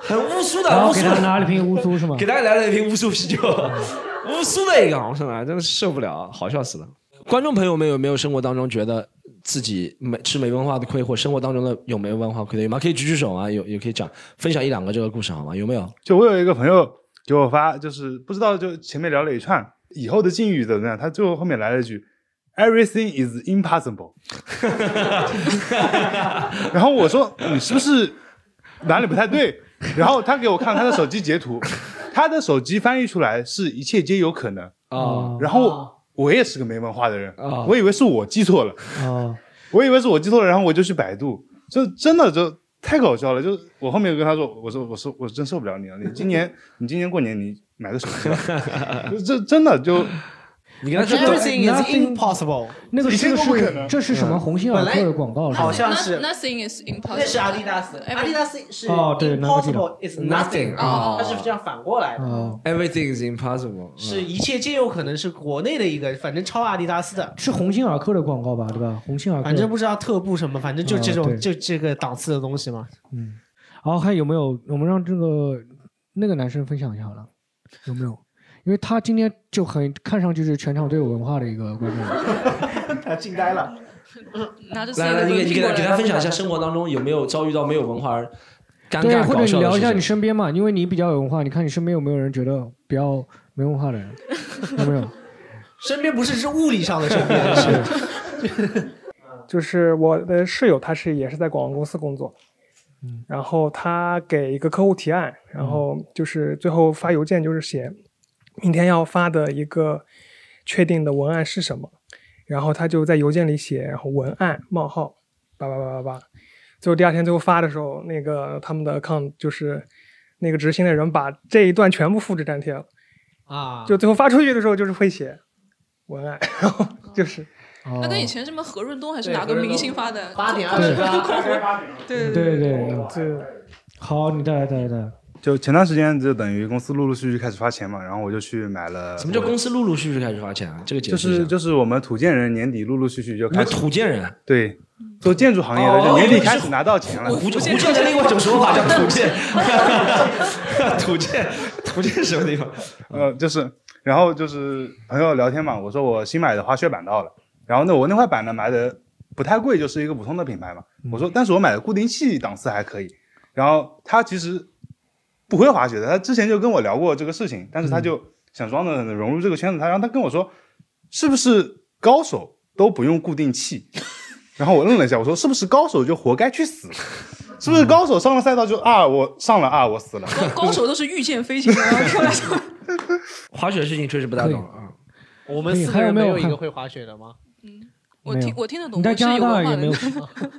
Speaker 3: 很乌苏的，
Speaker 2: 然后给他
Speaker 3: 乌苏的。”
Speaker 2: 拿了瓶乌苏是吗
Speaker 3: 给？大家来了一瓶乌苏啤酒，乌苏的一个昂上来，真的是受不了，好笑死了。观众朋友们有没有生活当中觉得自己没吃没文化的亏，或生活当中的有没有文化亏的有吗？可以举举手啊，有也可以讲分享一两个这个故事好吗？有没有？
Speaker 6: 就我有一个朋友给我发，就是不知道就前面聊了一串以后的境遇怎么样，他最后后面来了一句 “Everything is impossible”，然后我说你是不是哪里不太对？然后他给我看他的手机截图，他的手机翻译出来是一切皆有可能，
Speaker 3: 啊
Speaker 6: 然后我也是个没文化的人
Speaker 3: 啊，
Speaker 6: 我以为是我记错了，
Speaker 2: 啊，
Speaker 6: 我以为是我记错了，然后我就去百度，就真的就太搞笑了。就我后面跟他说，我说我说我真受不了你了，你今年你今年过年你买个手机吧，就这真的就
Speaker 3: 你跟他说
Speaker 4: Everything is
Speaker 2: Nothing-
Speaker 4: impossible。
Speaker 2: 那个这个是这是什么鸿星尔克的广告？
Speaker 4: 好像是
Speaker 5: Nothing is impossible。
Speaker 4: 那是阿迪达斯阿迪达斯是 impossible is Nothing，nothing，
Speaker 5: 哦
Speaker 4: 它是这样反过来的。
Speaker 2: 哦
Speaker 3: ，everything is impossible，
Speaker 4: 是一切皆有可能是国内的一个，反正超阿迪达斯的，
Speaker 2: 是鸿星尔克的广告吧？对吧？鸿星尔克。
Speaker 4: 反正不知道特步什么，反正就这种、就这个档次的东西嘛。
Speaker 2: 嗯，然后，还有没有？我们让这个那个男生分享一下好了，有没有？因为他今天就很看上去是全场最有文化的一个观众。
Speaker 4: 他惊呆了。
Speaker 5: 拿着
Speaker 3: 来来，你给你给他给他分享一下生活当中有没有遭遇到没有文化而尴
Speaker 2: 对，
Speaker 3: 尬搞
Speaker 2: 或者你聊一下你。身边嘛，因为你比较有文化，你看你身边有没有人觉得比较没文化的人？有没有？
Speaker 4: 身边不是是物理上的身边，是
Speaker 7: 就是我的室友，他是也是在广告公司工作，
Speaker 2: 嗯
Speaker 7: 然后他给一个客户提案，然后就是最后发邮件就是写明天要发的一个确定的文案是什么，然后他就在邮件里写，然后文案冒号叭叭叭叭叭，最后第二天最后发的时候，那个他们的 account 就是那个执行的人把这一段全部复制粘贴了，
Speaker 4: 啊，
Speaker 7: 就最后发出去的时候就是会写文案，然后就是。
Speaker 2: 哦
Speaker 5: 那跟以前什么何润东还是哪个明星发的？
Speaker 4: 八点二十八，
Speaker 5: 对
Speaker 2: 对对，对
Speaker 7: 这
Speaker 2: 好，你再来再来再来。
Speaker 6: 就前段时间就等于公司陆陆续续开始发钱嘛，然后我就去买了。
Speaker 3: 什么叫公司陆陆续续开始发钱啊？这个解
Speaker 6: 就。是就是我们土建人年底陆陆续续就开始
Speaker 3: 土建人，
Speaker 6: 对做建筑行业的
Speaker 3: 哦
Speaker 6: 就年底开始拿到钱了。
Speaker 3: 福福建的另外一种说法叫 土建，土建，土建是什么地方？
Speaker 6: 呃，就是，然后就是朋友聊天嘛，我说我新买的滑雪板到了，然后呢，我那块板呢买的不太贵，就是一个普通的品牌嘛。我说，但是我买的固定器档次还可以。然后他其实不会滑雪的，他之前就跟我聊过这个事情，但是他就想装的融入这个圈子，他然后他跟我说，是不是高手都不用固定器？然后我愣了一下，我说是不是高手就活该去死？是不是高手上了赛道就啊我上了啊我死了？
Speaker 5: 高高手都是御剑飞行，然后出来说
Speaker 3: 滑雪的事情确实不大懂啊。
Speaker 4: 我们四个人没有一个会滑雪的吗？
Speaker 5: 我听我听得懂，
Speaker 2: 你在加拿
Speaker 5: 我是有
Speaker 2: 大也没有
Speaker 5: 文化的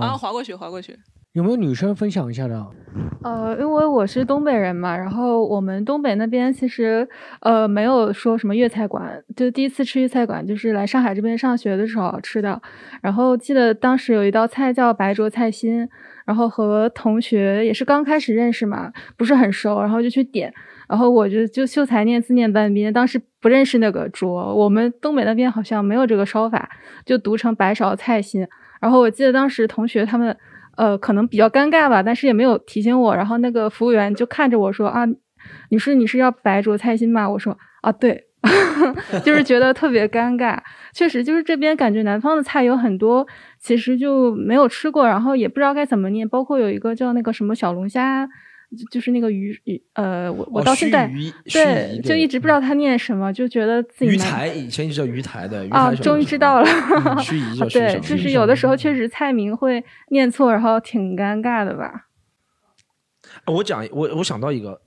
Speaker 5: 啊？滑过雪，滑过雪。
Speaker 2: 有没有女生分享一下的？
Speaker 8: 呃，因为我是东北人嘛，然后我们东北那边其实呃没有说什么粤菜馆，就第一次吃粤菜馆就是来上海这边上学的时候吃的。然后记得当时有一道菜叫白灼菜心，然后和同学也是刚开始认识嘛，不是很熟，然后就去点。然后我就就秀才念字念半边，当时不认识那个灼，我们东北那边好像没有这个烧法，就读成白芍菜心。然后我记得当时同学他们。呃，可能比较尴尬吧，但是也没有提醒我。然后那个服务员就看着我说：“啊，女士，你是要白灼菜心吗？”我说：“啊，对。”就是觉得特别尴尬。确实，就是这边感觉南方的菜有很多，其实就没有吃过，然后也不知道该怎么念。包括有一个叫那个什么小龙虾，就就是那个鱼鱼，呃，我我
Speaker 3: 哦
Speaker 8: 到现在、
Speaker 3: 须臾
Speaker 8: 对就一直不知道他念什么，就觉得自己
Speaker 3: 鱼台以前一直叫鱼台的，鱼
Speaker 8: 啊，
Speaker 3: 台小
Speaker 8: 终于知道了。
Speaker 3: 嗯须臾叫须
Speaker 8: 对，就是有的时候确实菜名会念错，然后挺尴尬的吧。
Speaker 3: 我讲，我我想到一个，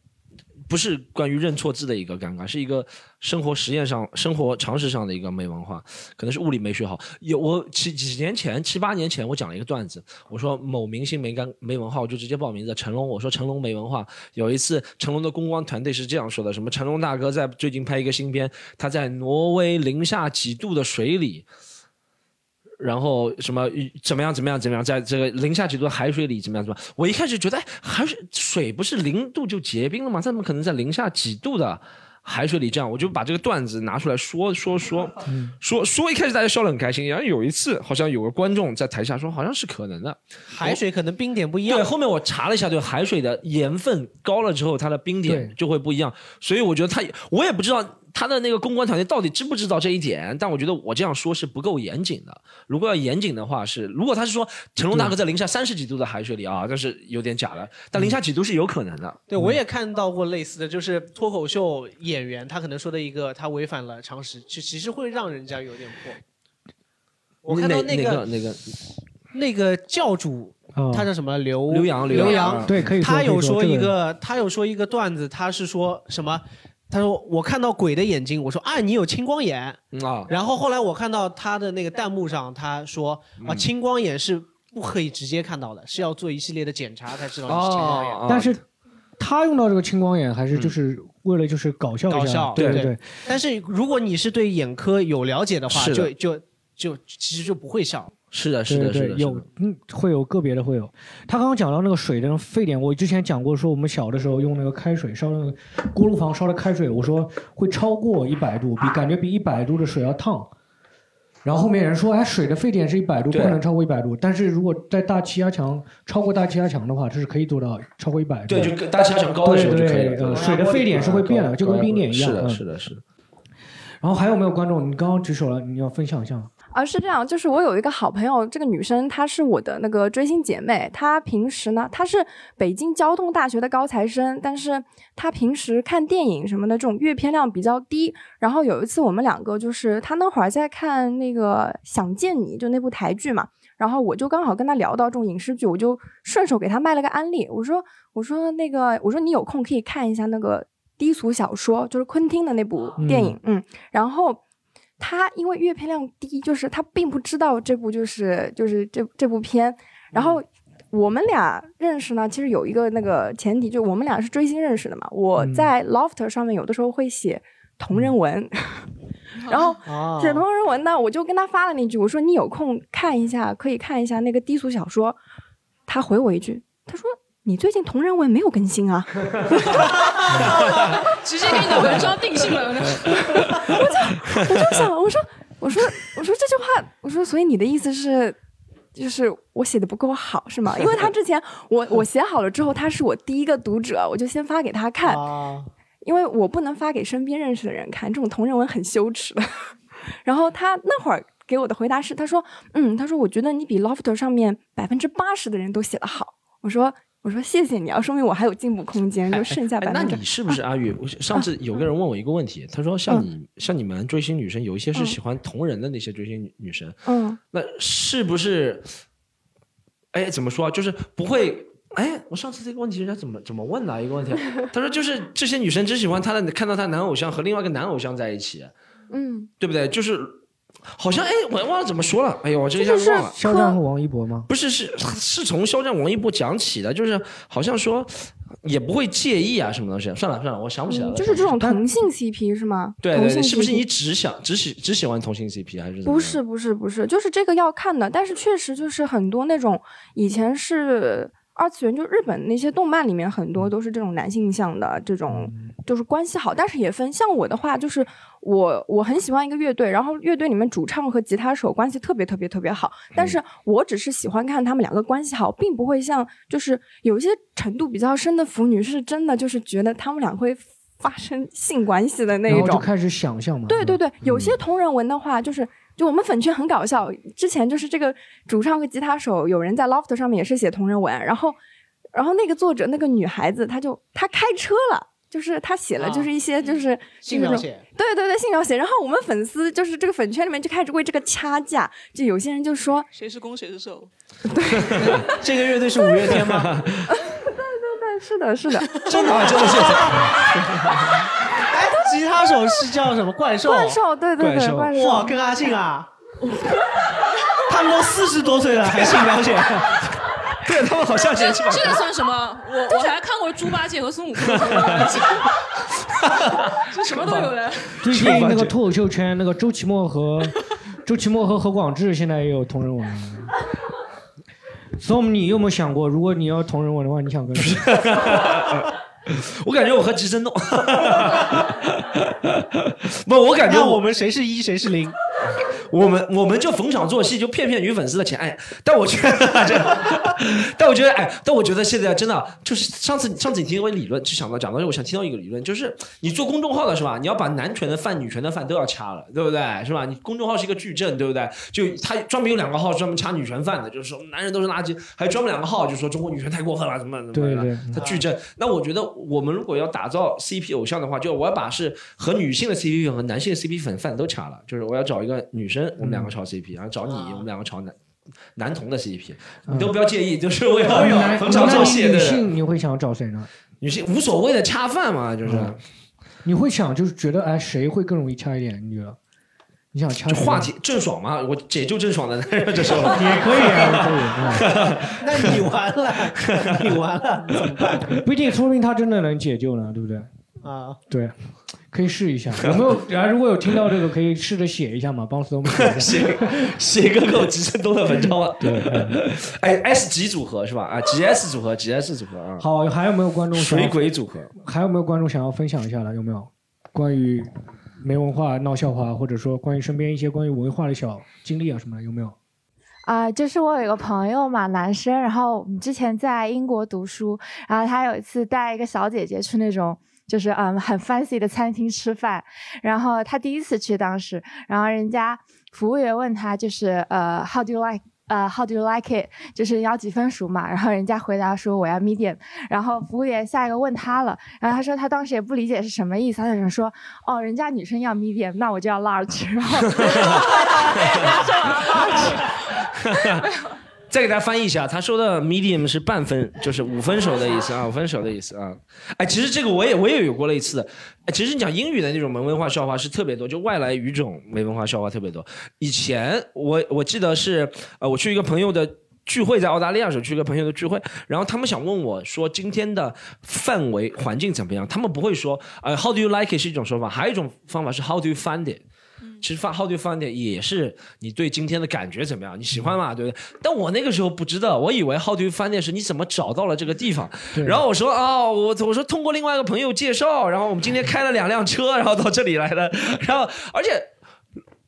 Speaker 3: 不是关于认错字的一个尴尬，是一个生活实验上、生活常识上的一个没文化，可能是物理没学好。有我几几年前、七八年前，我讲了一个段子，我说某明星没干没文化，我就直接报名字成龙。我说成龙没文化。有一次，成龙的公关团队是这样说的：什么成龙大哥在最近拍一个新片，他在挪威零下几度的水里。然后什么怎么样怎么样怎么样，在这个零下几度的海水里怎么样怎么样？我一开始觉得，哎，海水水不是零度就结冰了吗？怎么可能在零下几度的海水里这样？我就把这个段子拿出来说说说说说，一开始大家笑得很开心。然后有一次，好像有个观众在台下说，好像是可能的。
Speaker 4: 海水可能冰点不一样
Speaker 3: 对，。后面我查了一下，对海水的盐分高了之后，它的冰点就会不一样。所以我觉得他，我也不知道他的那个公关团队到底知不知道这一点。但我觉得我这样说是不够严谨的。如果要严谨的话是，如果他是说成龙大哥在零下三十几度的海水里啊，那是有点假的。但零下几度是有可能的。
Speaker 4: 对，我也看到过类似的，就是脱口秀演员他可能说的一个，他违反了常识，就其实会让人家有点破。我看到
Speaker 3: 那
Speaker 4: 那
Speaker 3: 个那个
Speaker 4: 那个教主，
Speaker 2: 啊，
Speaker 4: 他叫什么刘
Speaker 3: 刘洋
Speaker 4: 刘
Speaker 3: 洋
Speaker 2: 对，可以说
Speaker 4: 他有
Speaker 2: 说
Speaker 4: 一个，他有说一个段子，他是说什么？他说我看到鬼的眼睛，我说啊，你有青光眼。
Speaker 3: 嗯啊，
Speaker 4: 然后后来我看到他的那个弹幕上，他说啊，
Speaker 3: 嗯
Speaker 4: 青光眼是不可以直接看到的，是要做一系列的检查才知道你是青光眼。
Speaker 3: 哦
Speaker 2: 但是他用到这个青光眼，还是就是为了就是搞笑一下，
Speaker 4: 搞笑对
Speaker 2: 对对。
Speaker 4: 但是如果你是对眼科有了解的话，就就就其实就不会笑。
Speaker 3: 是的，是的，是的，
Speaker 2: 对对有嗯会有个别的会有。他刚刚讲到那个水的沸点，我之前讲过，说我们小的时候用那个开水烧那个锅炉房烧的开水，我说会超过一百度，比感觉比一百度的水要烫。然后后面人说，哎，水的沸点是一百度，不可能超过一百度。但是如果在大气压强超过大气压强的话，这是可以做到超过一百度。
Speaker 3: 对，就大气压强高的时候就可以了。
Speaker 2: 对对呃水的沸点是会变的，就跟冰点一样。
Speaker 3: 是的，
Speaker 2: 嗯
Speaker 3: 是的，是的。
Speaker 2: 然后还有没有观众？你刚刚举手了，你要分享一下吗？
Speaker 9: 啊，是这样，就是我有一个好朋友，这个女生她是我的那个追星姐妹，她平时呢，她是北京交通大学的高材生，但是她平时看电影什么的这种阅片量比较低。然后有一次我们两个就是她那会儿在看那个《想见你》，就那部台剧嘛，然后我就刚好跟她聊到这种影视剧，我就顺手给她卖了个安利，我说我说那个我说你有空可以看一下那个低俗小说，就是昆汀的那部电影，嗯然后。他因为阅片量低，就是他并不知道这部就是就是这这部片，然后我们俩认识呢，其实有一个那个前提，就我们俩是追星认识的嘛。我在 Loft 上面有的时候会写同人文，然后
Speaker 4: 啊
Speaker 9: 写同人文呢，我就跟他发了那句，我说你有空看一下，可以看一下那个低俗小说。他回我一句，他说你最近同人文没有更新啊？
Speaker 5: 直接给你的文章定性了。
Speaker 9: 我就我就想，我说，我说，我说这句话，我说，所以你的意思是，就是我写的不够好是吗？因为他之前我 我写好了之后，他是我第一个读者，我就先发给他看，
Speaker 4: 啊，
Speaker 9: 因为我不能发给身边认识的人看，这种同人文很羞耻的。然后他那会儿给我的回答是，他说，嗯，他说我觉得你比 Lofter 上面百分之八十的人都写得好。我说。我说谢谢你啊，说明我还有进步空间，就剩下
Speaker 3: 哎那
Speaker 9: 百分之
Speaker 3: 你是不是阿玉？我上次 有个人问我一个问题，他说像你像你们追星女生，有一些是
Speaker 9: 嗯
Speaker 3: 喜欢同人的那些追星女女生，
Speaker 9: 嗯
Speaker 3: 那是不是？哎，怎么说啊？就是不会。哎，我上次这个问题人家怎么怎么问的、一个问题，他说就是这些女生只喜欢她的看到她男偶像和另外一个男偶像在一起，
Speaker 9: 嗯，
Speaker 3: 对不对？就是好像哎，我忘了怎么说了。哎呦，我这一下
Speaker 9: 就是
Speaker 3: 忘了。
Speaker 2: 肖战和王一博吗？
Speaker 3: 不是，是是从肖战、王一博讲起的，就是好像说也不会介意啊，什么东西。算了算了，我想不起来了。
Speaker 9: 嗯就是这种同性 CP 是吗？
Speaker 3: 对是不是你只想只喜只喜欢同性 CP 还是
Speaker 9: 不是不是不是，就是这个要看的，但是确实就是很多那种以前是二次元，就日本那些动漫里面很多都是这种男性向的这种，就是关系好，但是也分。像我的话，就是我我很喜欢一个乐队，然后乐队里面主唱和吉他手关系特别特别特别好，但是我只是喜欢看他们两个关系好，并不会像就是有一些程度比较深的腐女是真的就是觉得他们俩会发生性关系的那一种。
Speaker 2: 后就开始想象嘛。
Speaker 9: 对对对，有
Speaker 2: 嗯
Speaker 9: 些同人文的话，就是就我们粉圈很搞笑。之前就是这个主唱和吉他手，有人在 Loft 上面也是写同人文，然后然后那个作者那个女孩子，她就她开车了。就是她写了，就是一些就是
Speaker 4: 性描写
Speaker 9: 对对对性描写，然后我们粉丝就是这个粉圈里面就开始为这个掐架，就有些人就说
Speaker 5: 谁是攻谁是受？
Speaker 4: 对 这个乐队是五月天吗？
Speaker 9: 对，是的，是的，
Speaker 3: 真的啊，真的是。
Speaker 4: 哎，吉他手是叫什么？怪兽。
Speaker 9: 怪兽，对对对，怪兽，
Speaker 4: 哇，跟阿信啊，他们都四十多岁了还性描写。
Speaker 3: 对他们好像
Speaker 5: 这
Speaker 3: 年轻？
Speaker 5: 这个算什么？我我还看过猪八戒和孙悟空，这什么都有的。
Speaker 2: 最近那个脱口秀圈，那个周奇墨和周奇墨和何广智现在也有同人文。Storm，你有没有想过，如果你要同人文的话，你想跟谁？
Speaker 3: 我感觉我和直升弄，不，我感觉
Speaker 4: 我们谁是一谁是零？
Speaker 3: 我们我们就逢场作戏，就骗骗女粉丝的钱。哎，但我觉得，真的，但我觉得，哎，但我觉得现在真的就是上次上次你提过理论，就想到讲到，我想听到一个理论，就是你做公众号的是吧？你要把男权的饭、女权的饭都要掐了，对不对？是吧？你公众号是一个矩阵，对不对？就他专门有两个号专门掐女权饭的，就是说男人都是垃圾，还有专门两个号就是说中国女权太过分了，怎么怎么的
Speaker 2: 对对
Speaker 3: 他矩阵。那我觉得我们如果要打造 CP 偶像的话，就我要把是和女性的 CP 粉和男性的 CP 粉饭都掐了，就是我要找一个女生，我们两个炒 CP，然后找你，我们两个炒男。男同的 CP，你都不要介意，就是我要有
Speaker 2: 男
Speaker 3: 逢场作戏
Speaker 2: 女性你会想找谁呢？
Speaker 3: 女性无所谓的恰饭嘛，就是。
Speaker 2: 你会想就是觉得哎谁会更容易掐一点？你觉得？你想掐
Speaker 3: 就话题郑爽嘛，我解救郑爽的，这时候
Speaker 2: 也可以啊，可以啊。
Speaker 4: 那你完了，你完了，你怎么办
Speaker 2: 不一定，说不定他真的能解救呢，对不对？
Speaker 4: 啊？
Speaker 2: 对，可以试一下。有没有？啊，如果有听到这个，可以试着写一下嘛，帮一下。
Speaker 3: 写写个够直升东的文章了？
Speaker 2: 对，
Speaker 3: 哎，S 级组合是吧？啊，GS 组合，GS 组合啊。
Speaker 2: 好，还有没有观众想
Speaker 3: 水鬼组合？
Speaker 2: 还有没有观众想要分享一下的？有没有关于没文化闹笑话，或者说关于身边一些关于文化的小经历啊什么的？有没有？
Speaker 10: 啊、就是我有一个朋友嘛，男生，然后我们之前在英国读书，然后他有一次带一个小姐姐去那种就是嗯很 fancy 的餐厅吃饭，然后他第一次去当时，然后人家服务员问他就是呃 how do you like 呃 how do you like it，就是要几分熟嘛，然后人家回答说我要 medium，然后服务员下一个问他了，然后他说他当时也不理解是什么意思，他就说哦人家女生要 medium，那我就要 large，然后
Speaker 3: 再给大家翻译一下，他说的 medium 是半分，就是五分熟的意思啊，五分熟的意思啊。哎，其实这个我也我也有过类似的。哎，其实你讲英语的那种没文化笑话是特别多，就外来语种没文化笑话特别多。以前我我记得是呃，我去一个朋友的。聚会在澳大利亚时候，去一个朋友的聚会，然后他们想问我说今天的氛围环境怎么样？他们不会说呃 How do you like it 是一种说法，还有一种方法是 How do you find it。其实发 How do you find it 也是你对今天的感觉怎么样？你喜欢吗？对不对？但我那个时候不知道，我以为 How do you find it 是你怎么找到了这个地方。然后我说哦，我我说通过另外一个朋友介绍，然后我们今天开了两辆车，然后到这里来的。然后而且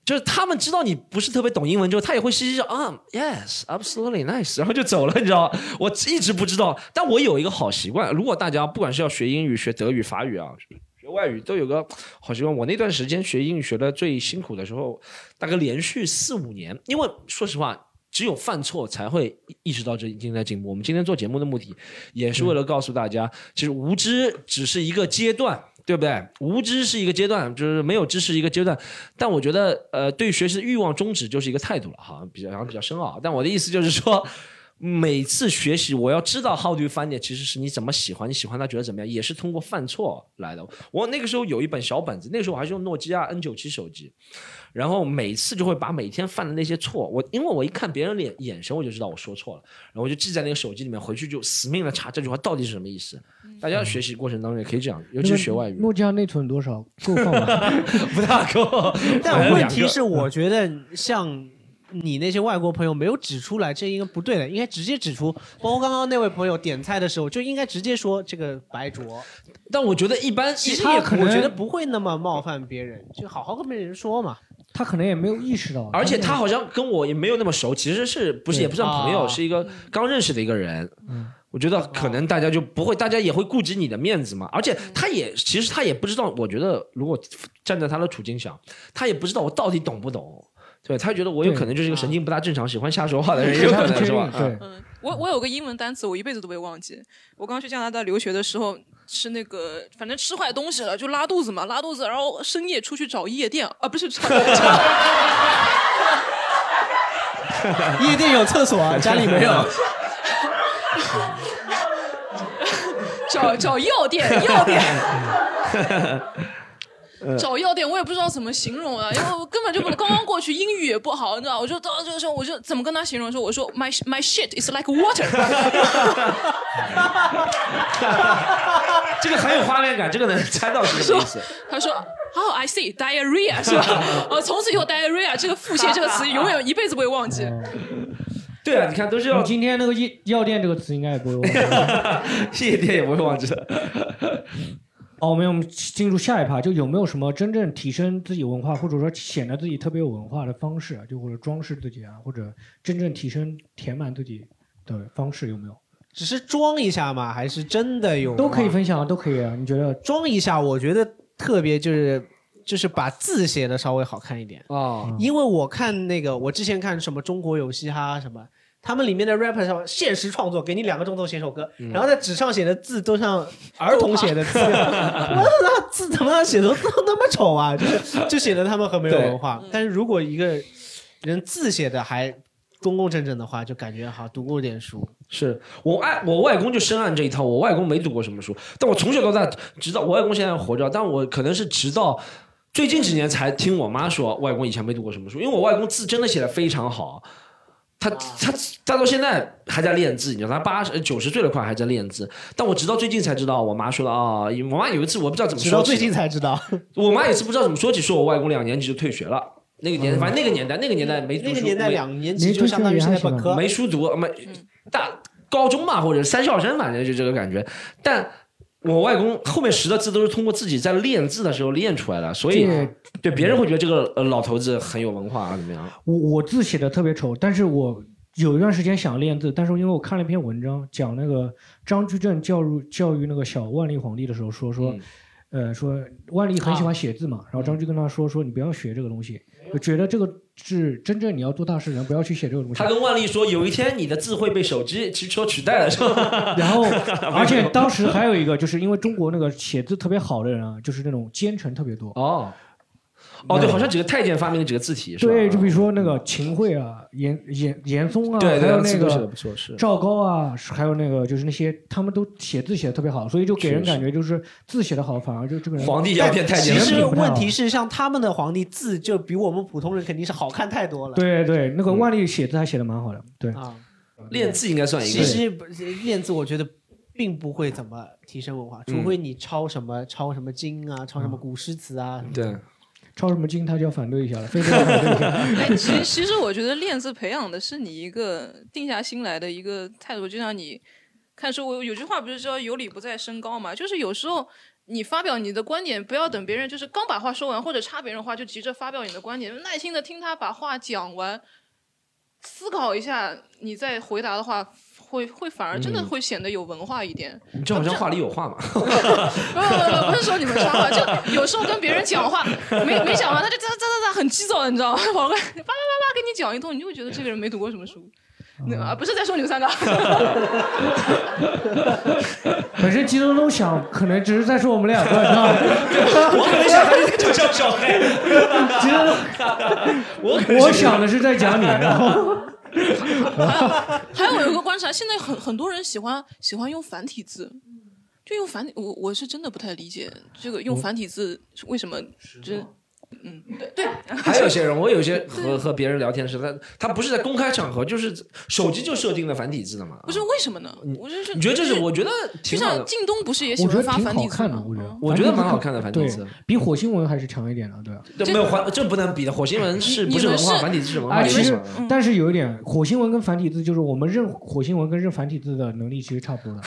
Speaker 3: 就是他们知道你不是特别懂英文之后，他也会嘻嘻笑啊，yes，absolutely nice，然后就走了，你知道？我一直不知道，但我有一个好习惯，如果大家不管是要学英语、学德语、法语啊。外语都有个好习惯。我那段时间学英语学的最辛苦的时候，大概连续四五年。因为说实话，只有犯错才会意识到这已经在进步。我们今天做节目的目的，也是为了告诉大家，其实无知只是一个阶段。对不对？无知是一个阶段，就是没有知识一个阶段。但我觉得，呃，对学习的欲望终止就是一个态度了，好像比较好像比较深奥。但我的意思就是说，每次学习，我要知道 how do you find it，其实是你怎么喜欢，你喜欢他觉得怎么样，也是通过犯错来的。我那个时候有一本小本子，那个时候我还是用诺基亚 N 九七手机，然后每次就会把每天犯的那些错，我因为我一看别人脸眼神，我就知道我说错了，然后我就记在那个手机里面，回去就死命的查这句话到底是什么意思。大家学习过程当中也可以这样，尤其是学外语，
Speaker 2: 诺基亚内存多少？够放吗？
Speaker 3: 不大够。
Speaker 4: 但 问题是，我觉得像你那些外国朋友没有指出来，这应该不对的，应该直接指出。包括刚刚那位朋友点菜的时候，就应该直接说这个白灼。
Speaker 3: 但我觉得一般，
Speaker 4: 其实也我觉得不会那么冒犯别人，就好好跟别人说嘛。
Speaker 2: 他可能也没有意识到，
Speaker 3: 而且他好像跟我也没有那么熟，其实是不是也不算朋友，
Speaker 4: 啊
Speaker 3: 是一个刚认识的一个人。嗯我觉得可能大家就不会，大家也会顾及你的面子嘛。而且他也其实他也不知道，我觉得如果站在他的处境想，他也不知道我到底懂不懂。对他觉得我有可能就是一个神经不大正常、喜欢瞎说话的人，有可能是吧？
Speaker 2: 对，
Speaker 5: 嗯，我我有个英文单词，我一辈子都不会忘记。我刚去加拿大留学的时候，吃那个反正吃坏东西了，就拉肚子嘛，拉肚子，然后深夜出去找夜店啊，不是 找
Speaker 4: 夜店有厕所啊，家里没有。
Speaker 5: 找找药店，药店。
Speaker 3: 呃
Speaker 5: 找药店，我也不知道怎么形容啊，因为我根本就不刚刚过去，英语也不好，你知道，我就到这个时候，我就怎么跟他形容说，我说 my my shit is like water，
Speaker 3: 这个很有画面感，这个能猜到是什么意思？
Speaker 5: 他说，Oh I see diarrhea 是吧？呃，从此以后 diarrhea 这个腹泻这个词永远一辈子不会忘记。
Speaker 3: 对啊，你看都是要
Speaker 2: 你今天那个药药店这个词应该也不会忘记，
Speaker 3: 夜店也不会忘记的。
Speaker 2: 好，我们我们进入下一趴，就有没有什么真正提升自己文化，或者说显得自己特别有文化的方式啊？就或者装饰自己啊，或者真正提升、填满自己的方式有没有？
Speaker 4: 只是装一下嘛？还是真的有？
Speaker 2: 都可以分享啊，都可以啊。你觉得
Speaker 4: 装一下？我觉得特别就是就是把字写的稍微好看一点
Speaker 3: 哦。
Speaker 4: 因为我看那个，我之前看什么中国有嘻哈什么。他们里面的 rapper 上现实创作，给你两个钟头写首歌，
Speaker 3: 嗯
Speaker 4: 然后在纸上写的字都像 儿童写的字，我 那字怎么写的都那么丑啊？就是就显得他们很没有文化。但是如果一个人字写的还工工整整的话，就感觉好读过点书。
Speaker 3: 是我爱我外公就深谙这一套，我外公没读过什么书，但我从小到大，直到我外公现在活着，但我可能是直到最近几年才听我妈说，外公以前没读过什么书，因为我外公字真的写的非常好，他他他到现在还在练字，你知道，他八十九十岁了快还在练字。但我直到最近才知道，我妈说的啊、我妈有一次我不知道怎么说起，
Speaker 4: 直到最近才知道，
Speaker 3: 我妈也是不知道怎么说起，说我外公两年级就退学了。那个年代，反正那个年代，那个年代没读书
Speaker 4: 那个年代两年级就相当于现在本科，
Speaker 3: 没书读，没大高中嘛，或者三校生，反正就这个感觉。但我外公后面识的字都是通过自己在练字的时候练出来的，所以对别人会觉得这个呃老头子很有文化啊，怎么样？
Speaker 2: 我我字写的特别丑，但是我有一段时间想练字，但是因为我看了一篇文章，讲那个张居正教育教育那个小万历皇帝的时候说说，呃说万历很喜欢写字嘛，然后张居跟他说说你不要学这个东西，就觉得这个是真正你要做大事人，不要去写这个东西。
Speaker 3: 他跟万历说，有一天你的字会被手机 骑车取代了，是吧？
Speaker 2: 然后，而且当时还有一个，就是因为中国那个写字特别好的人啊，就是那种奸臣特别多。
Speaker 3: 哦，哦，对，好像几个太监发明了几个字体，是吧？
Speaker 2: 对，就比如说那个秦桧啊、严严严嵩啊，
Speaker 3: 对对
Speaker 2: 还有那
Speaker 3: 字都写得
Speaker 2: 个
Speaker 3: 不错是
Speaker 2: 赵高啊，还有那个就是那些他们都写字写的特别好，所以就给人感觉就是字写的好，反而就这个人
Speaker 4: 皇
Speaker 2: 帝要变太监。
Speaker 4: 其实问题是，像他们的皇帝字就比我们普通人肯定是好看太多了。
Speaker 2: 对对，那个
Speaker 3: 嗯
Speaker 2: 万历写字还写的蛮好的，对
Speaker 4: 啊，
Speaker 3: 练字应该算一个。
Speaker 4: 其实练字，我觉得并不会怎么提升文化，
Speaker 3: 嗯
Speaker 4: 除非你抄什么抄什么经啊，抄什么古诗词啊。
Speaker 3: 对，
Speaker 2: 抄什么经他就要反对一下了，非得要反对一下。
Speaker 5: 哎，其其实我觉得练字培养的是你一个定下心来的一个态度，就像你看书，我有句话不是说有理不在声高嘛，就是有时候你发表你的观点，不要等别人就是刚把话说完或者插别人话就急着发表你的观点，耐心的听他把话讲完，思考一下，你再回答的话。会会反而真的
Speaker 3: 嗯
Speaker 5: 会显得有文化一点。
Speaker 3: 你这好像话里有话嘛。
Speaker 5: 不不不，不是说你们插话，就有时候跟别人讲话，没没讲完，他就哒哒哒哒很急躁，你知道吗？跑过来叭叭叭叭跟你讲一通，你就会觉得这个人没读过什么书。那啊，不是在说你们三个。
Speaker 2: 本身激动都想，可能只是在说我们两个，是吧？
Speaker 3: 我可能想他就叫小黑，
Speaker 2: 激动，
Speaker 3: 我
Speaker 2: 我想的是在讲你，然后
Speaker 5: 还有有一个观察，现在很很多人喜欢喜欢用繁体字，就用繁体，我我是真的不太理解这个用繁体字为什么，就是嗯，对对，
Speaker 3: 还有些人，我有些和和别人聊天的时候，他他不是在公开场合，就是手机就设定了繁体字的嘛。
Speaker 5: 不是为什么呢？我就是
Speaker 3: 你觉得这是？我觉得
Speaker 5: 就
Speaker 3: 挺好的
Speaker 5: 像。靳东不是也喜
Speaker 2: 我觉
Speaker 5: 欢发
Speaker 2: 得挺好
Speaker 5: 繁体字吗？
Speaker 2: 看的我觉得
Speaker 3: 我觉得蛮好看的繁体字
Speaker 2: 比火星文还是强一点的，对吧？
Speaker 3: 这没有繁，这不能比的。火星文是不是文化？繁体字是文化
Speaker 2: 其实。但是有一点，火星文跟繁体字就是我们认火星文跟认繁体字的能力其实差不多的，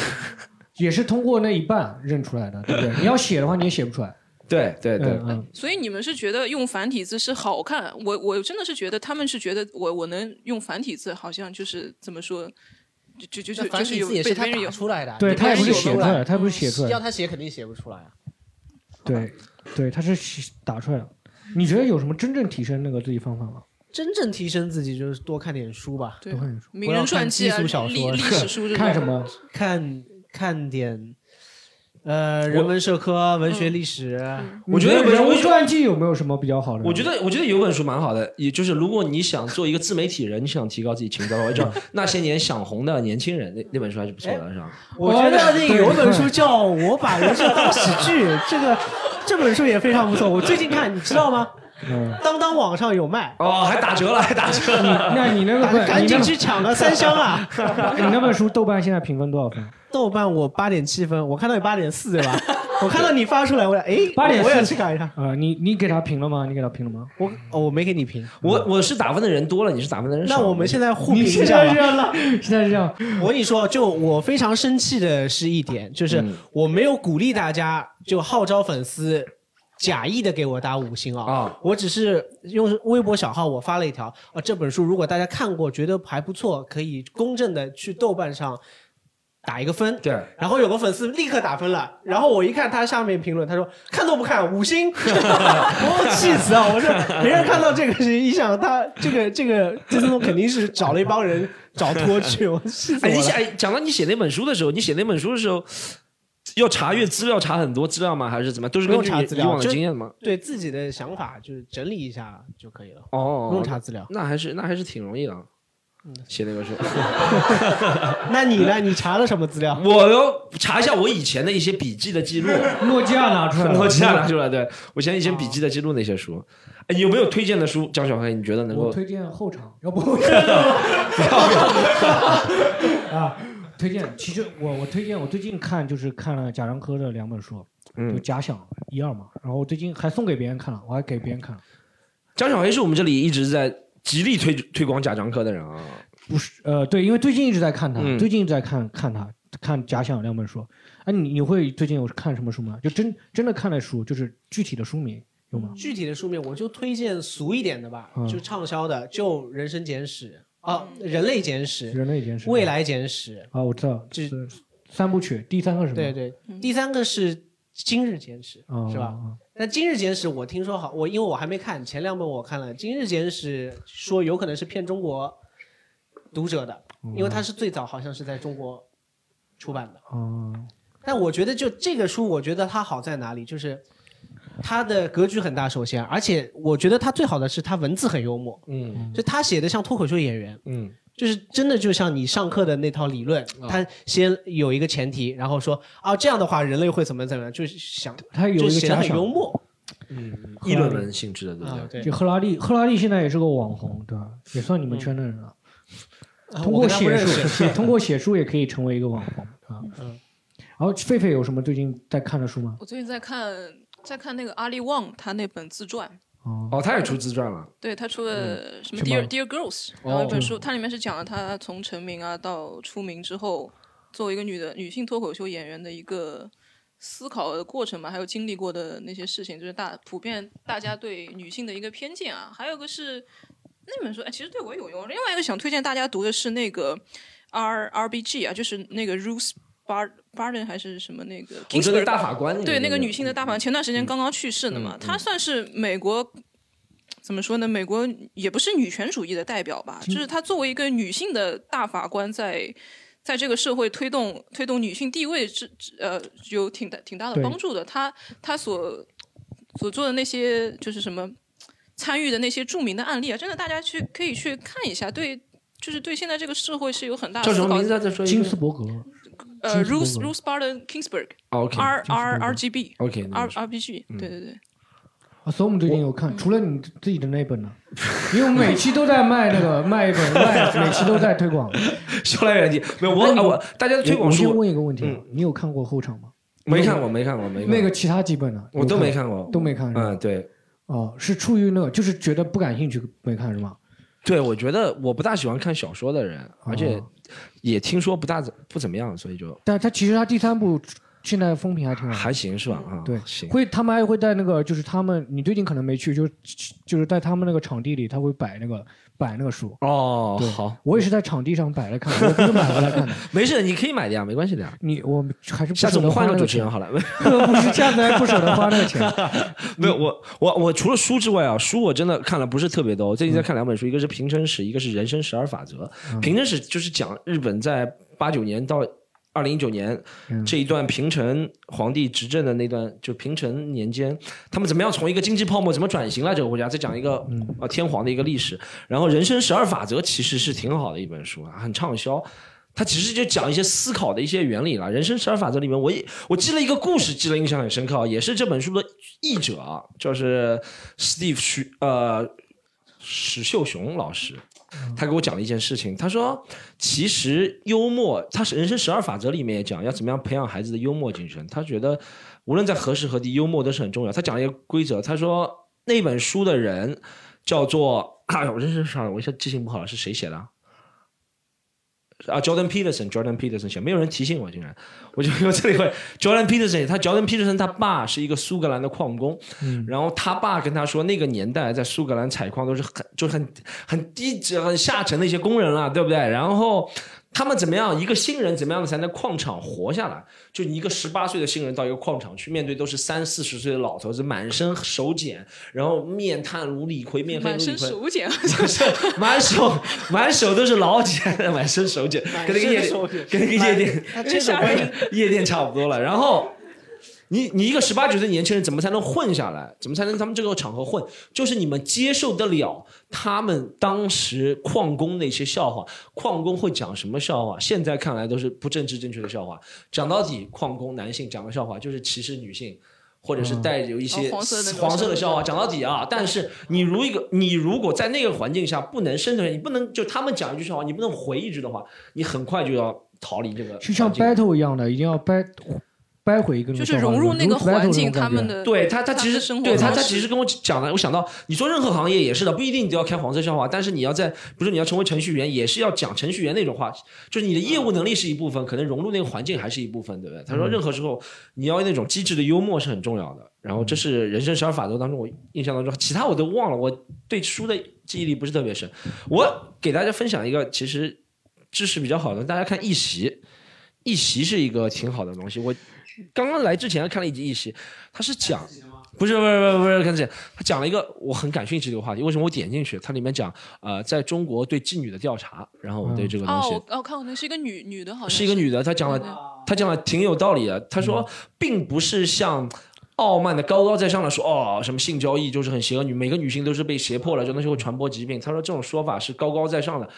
Speaker 2: 也是通过那一半认出来的，对不对？你要写的话，你也写不出来。
Speaker 3: 对对对
Speaker 2: 嗯嗯
Speaker 5: 所以你们是觉得用繁体字是好看？我我真的是觉得他们是觉得我我能用繁体字，好像就是怎么说，就就就
Speaker 4: 那繁体字也是他打出来的，
Speaker 2: 对他也不是写
Speaker 4: 有
Speaker 2: 出来的他也不是写出来的
Speaker 4: 要他写肯定写不出来啊。
Speaker 2: 对，对，他是写打出来的。你觉得有什么真正提升那个自己方法吗？
Speaker 4: 真正提升自己就是多看点书吧，
Speaker 5: 对
Speaker 2: 多看点书
Speaker 5: 名人传记啊历历史书
Speaker 2: 看什么？
Speaker 4: 看看点呃人文社科、文学历史。
Speaker 3: 我觉得有本
Speaker 2: 人物传记有没有什么比较好的？
Speaker 3: 我觉得，我觉得有本书蛮好的，也就是如果你想做一个自媒体人，你想提高自己情商的话，叫那些年想红的年轻人，那那本书还是不错的，是吧？
Speaker 4: 我觉得那个有一本书叫《我把人生当喜剧》，这个这本书也非常不错。我最近看，你知道吗？
Speaker 2: 嗯，
Speaker 4: 当当网上有卖
Speaker 3: 哦，还打折了，还打折。
Speaker 2: 那你那个不
Speaker 4: 赶紧去抢个三箱啊！
Speaker 2: 你那本书豆瓣现在评分多少分？
Speaker 4: 豆瓣我八点七分，我看到有八点四对吧？我看到你发出来，我哎，
Speaker 2: 八点
Speaker 4: 我也去看一下。
Speaker 2: 啊！你你给他评了吗？你给他评了吗？
Speaker 4: 我哦，我没给你评。
Speaker 3: 我我是打分的人多了，你是打分的人少。
Speaker 4: 那我们现在互评
Speaker 2: 你现
Speaker 4: 一下吧
Speaker 2: 在这。样了，现在是这样。
Speaker 4: 我跟你说，就我非常生气的是一点，就是
Speaker 3: 嗯
Speaker 4: 我没有鼓励大家就号召粉丝假意的给我打五星啊，
Speaker 3: 啊
Speaker 4: 我只是用微博小号我发了一条啊，这本书如果大家看过觉得还不错，可以公正的去豆瓣上。打一个分，
Speaker 3: 对，
Speaker 4: 然后有个粉丝立刻打分了，然后我一看他下面评论，他说看都不看五星，我气死啊！我说别人看到这个是一想他这个这个这东肯定是找了一帮人找托去，我气死了。
Speaker 3: 你写哎讲到你写那本书的时候，你写那本书的时候，要查阅资料，查很多资料吗？还是怎么？都是
Speaker 4: 不
Speaker 3: 根据
Speaker 4: 用查资料，
Speaker 3: 你以往的经验吗？
Speaker 4: 对自己的想法就是整理一下就可以了。
Speaker 3: 哦，
Speaker 4: 不用查资料。
Speaker 3: 那还是那还是挺容易的。写那个书。
Speaker 4: 那你呢？你查了什么资料？
Speaker 3: 我要查一下我以前的一些笔记的记录。
Speaker 2: 诺基亚拿出来
Speaker 3: 诺基亚拿出来，对我以前以前笔记的记录那些书。哎，有没有推荐的书？江小黑，你觉得能够？
Speaker 2: 我推荐后场，要不不要啊？推荐，其实我我推荐，我最近看就是看了贾樟柯的两本书，
Speaker 3: 嗯
Speaker 2: 就假想一二嘛，然后我最近还送给别人看了，我还给别人看了。
Speaker 3: 江小黑是我们这里一直在极力推推广贾樟柯的人啊。
Speaker 2: 不是，呃，对，因为最近一直在看他，
Speaker 3: 嗯
Speaker 2: 最近一直在看看他，看假想两本书。哎、你你会最近有看什么书吗？就真真的看的书，就是具体的书名有吗？
Speaker 4: 具体的书名我就推荐俗一点的吧，
Speaker 2: 嗯
Speaker 4: 就畅销的，就《人生简史》啊，《人类简史》、
Speaker 2: 人类简史
Speaker 4: 未来简史
Speaker 2: 啊，我知道，
Speaker 4: 这
Speaker 2: 是三部曲，第三个是什么？
Speaker 4: 对对，第三个是《今日简史》，
Speaker 2: 哦
Speaker 4: 是吧？那《今日简史》我听说好，我因为我还没看前两本，我看了《今日简史》，说有可能是骗中国读者的，因为它是最早好像是在中国出版的。
Speaker 2: 哦，
Speaker 4: 但我觉得就这个书，我觉得它好在哪里，就是它的格局很大，首先，而且我觉得他最好的是他文字很幽默，
Speaker 3: 嗯，
Speaker 4: 就他写的像脱口秀演员，
Speaker 3: 嗯，
Speaker 4: 就是真的就像你上课的那套理论，他先有一个前提，然后说啊这样的话人类会怎么怎么样，就是想
Speaker 2: 他有一个
Speaker 4: 很幽默，
Speaker 3: 嗯，议论文性质的，对不
Speaker 4: 啊
Speaker 3: 对？
Speaker 2: 就赫拉利，赫拉利现在也是个网红，对吧？也算你们圈的人了。
Speaker 4: 啊
Speaker 2: 通过写书，写 通过写书也可以成为一个网红啊。
Speaker 4: 嗯。
Speaker 2: 然后狒狒有什么最近在看的书吗？
Speaker 5: 我最近在看在看那个阿里旺他那本自传，
Speaker 3: 哦，他也出自传了。
Speaker 5: 对他出了什么 Dear Dear Girls，然后一本
Speaker 3: 哦
Speaker 5: 书，它里面是讲了他从成名啊到出名之后，作为一个女的女性脱口秀演员的一个思考的过程嘛，还有经历过的那些事情，就是大普遍大家对女性的一个偏见啊。还有个是那本书，哎，其实对我有用。另外一个想推荐大家读的是那个 R R B G 啊，就是那个 Ruth Bar Barton 还是什么那个
Speaker 3: 我觉得
Speaker 5: Ginsburg
Speaker 3: 大法官
Speaker 5: 对那个女性的大法官，前段时间刚刚去世的嘛，
Speaker 3: 嗯
Speaker 5: 她算是美国怎么说呢？美国也不是女权主义的代表吧，就是她作为一个女性的大法官在。在这个社会推动推动女性地位之之呃有挺大挺大的帮助的。她她所所做的那些就是什么参与的那些著名的案例啊，真的大家去可以去看一下，对，就是对现在这个社会是有很大思考
Speaker 3: 叫什么名字啊？再说一
Speaker 2: 金。斯伯格，
Speaker 5: 呃，Ruth Ruth Barton Kingsburg
Speaker 3: 哦
Speaker 5: OK，R
Speaker 2: 金斯伯
Speaker 5: R
Speaker 2: 格
Speaker 5: R G B
Speaker 3: OK，那
Speaker 5: R B G
Speaker 3: 嗯
Speaker 5: 对对对。
Speaker 2: 啊，所以我们最近有看，除了你自己的那本呢，因为我们每期都在卖那个卖一本，卖每期都在推广。
Speaker 3: 说来远地，没有我我大家的推广
Speaker 2: 我先问一个问题你有看过后场吗？
Speaker 3: 没看过，没看过，没看过
Speaker 2: 那个其他几本呢？
Speaker 3: 我都没看过，
Speaker 2: 都没看。
Speaker 3: 嗯，对。
Speaker 2: 哦，是出于那个，就是觉得不感兴趣没看是吗？
Speaker 3: 对，我觉得我不大喜欢看小说的人，而且
Speaker 2: 哦
Speaker 3: 也听说不大怎不怎么样，所以就
Speaker 2: 但他其实他第三部现在风评还挺好，
Speaker 3: 还行是吧？啊，
Speaker 2: 对，
Speaker 3: 行。
Speaker 2: 会他们还会在那个，就是他们，你最近可能没去，就是就是在他们那个场地里，他会摆那个摆那个书。
Speaker 3: 哦好，
Speaker 2: 我也是在场地上摆来看，我不是买回来看的。
Speaker 3: 没事，你可以买的呀，没关系的呀。
Speaker 2: 你我还是不
Speaker 3: 下次我们换个主持人好了。
Speaker 2: 不是这样子还不舍得花那个钱。
Speaker 3: 没有，我我我除了书之外啊，书我真的看了不是特别多。我最近在看两本书，一个是《平成史》，一个是《人生十二法则》。
Speaker 2: 嗯
Speaker 3: 平成史就是讲日本在八九年到二零一九年
Speaker 2: 嗯
Speaker 3: 这一段平成皇帝执政的那段，就平成年间，他们怎么样从一个经济泡沫怎么转型了这个国家，再讲一个
Speaker 2: 嗯
Speaker 3: 呃天皇的一个历史。然后《人生十二法则》其实是挺好的一本书啊，很畅销。它其实就讲一些思考的一些原理了。人生十二法则里面，我也我记了一个故事，记得印象很深刻啊，也是这本书的译者啊，就是 Steve 许呃史秀雄老师，他给我讲了一件事情。他说，其实幽默，他是人生十二法则里面也讲要怎么样培养孩子的幽默精神。他觉得无论在何时何地，幽默都是很重要。他讲了一个规则，他说那本书的人叫做，哎呦，我真是傻了，我一下记性不好了，是谁写的？啊，Jordan Peterson，Jordan Peterson 写，没有人提醒我，竟然，我就我这里会 Jordan Peterson，他 Jordan Peterson 他爸是一个苏格兰的矿工，
Speaker 2: 嗯
Speaker 3: 然后他爸跟他说，那个年代在苏格兰采矿都是很就是很很低级、很下沉的一些工人了，对不对？然后他们怎么样，一个新人怎么样才能矿场活下来？就你一个十八岁的新人到一个矿场去，面对都是三四十岁的老头子，满身手茧，然后面瘫如李逵，面黑如
Speaker 5: 满身
Speaker 3: 李逵。
Speaker 5: 手茧，
Speaker 3: 满手满手都是老茧，满身手茧，跟那个夜店跟那个夜店
Speaker 4: 他这种关系
Speaker 3: 夜店差不多了。然后你你一个十八九岁的年轻人怎么才能混下来？怎么才能他们这个场合混？就是你们接受得了他们当时矿工的一些笑话，矿工会讲什么笑话？现在看来都是不政治正确的笑话。讲到底，矿工男性讲的笑话就是歧视女性。或者是带有一些
Speaker 5: 哦黄色的
Speaker 3: 笑话，讲到底啊，但是你如一个你如果在那个环境下不能生存，你不能就他们讲一句笑话，你不能回一句的话，你很快就要逃离这个。
Speaker 2: 就像 battle 一样的，一定要掰掰回一个那
Speaker 5: 就是融入那个环境，他们的
Speaker 3: 对他，他其实对他，他其实跟我讲的，我想到你说任何行业也是的，不一定你都要开黄色笑话，但是你要在，比如说你要成为程序员，也是要讲程序员那种话，就是你的业务能力是一部分，可能融入那个环境还是一部分，对不对？他说
Speaker 2: 嗯
Speaker 3: 任何时候你要那种机智的幽默是很重要的，然后这是人生十二法则当中我印象当中，其他我都忘了，我对书的记忆力不是特别深。我给大家分享一个其实知识比较好的，大家看《一席》，《一席》是一个挺好的东西，我。刚刚来之前看了一集《一席》，他是讲，不是不是不是不是看这，他讲了一个我很感兴趣的一个话题。为什么我点进去？它里面讲呃，在中国对妓女的调查，然后我对这个东
Speaker 5: 哦，
Speaker 3: 西、
Speaker 5: 我哦看过那是一个女女的，好像
Speaker 3: 是一个女的，她讲了，她讲了挺有道理的。她说，并不是像。傲慢的高高在上的说哦，什么性交易就是很邪恶，女每个女性都是被胁迫了，这东西会传播疾病。她说这种说法是高高在上的，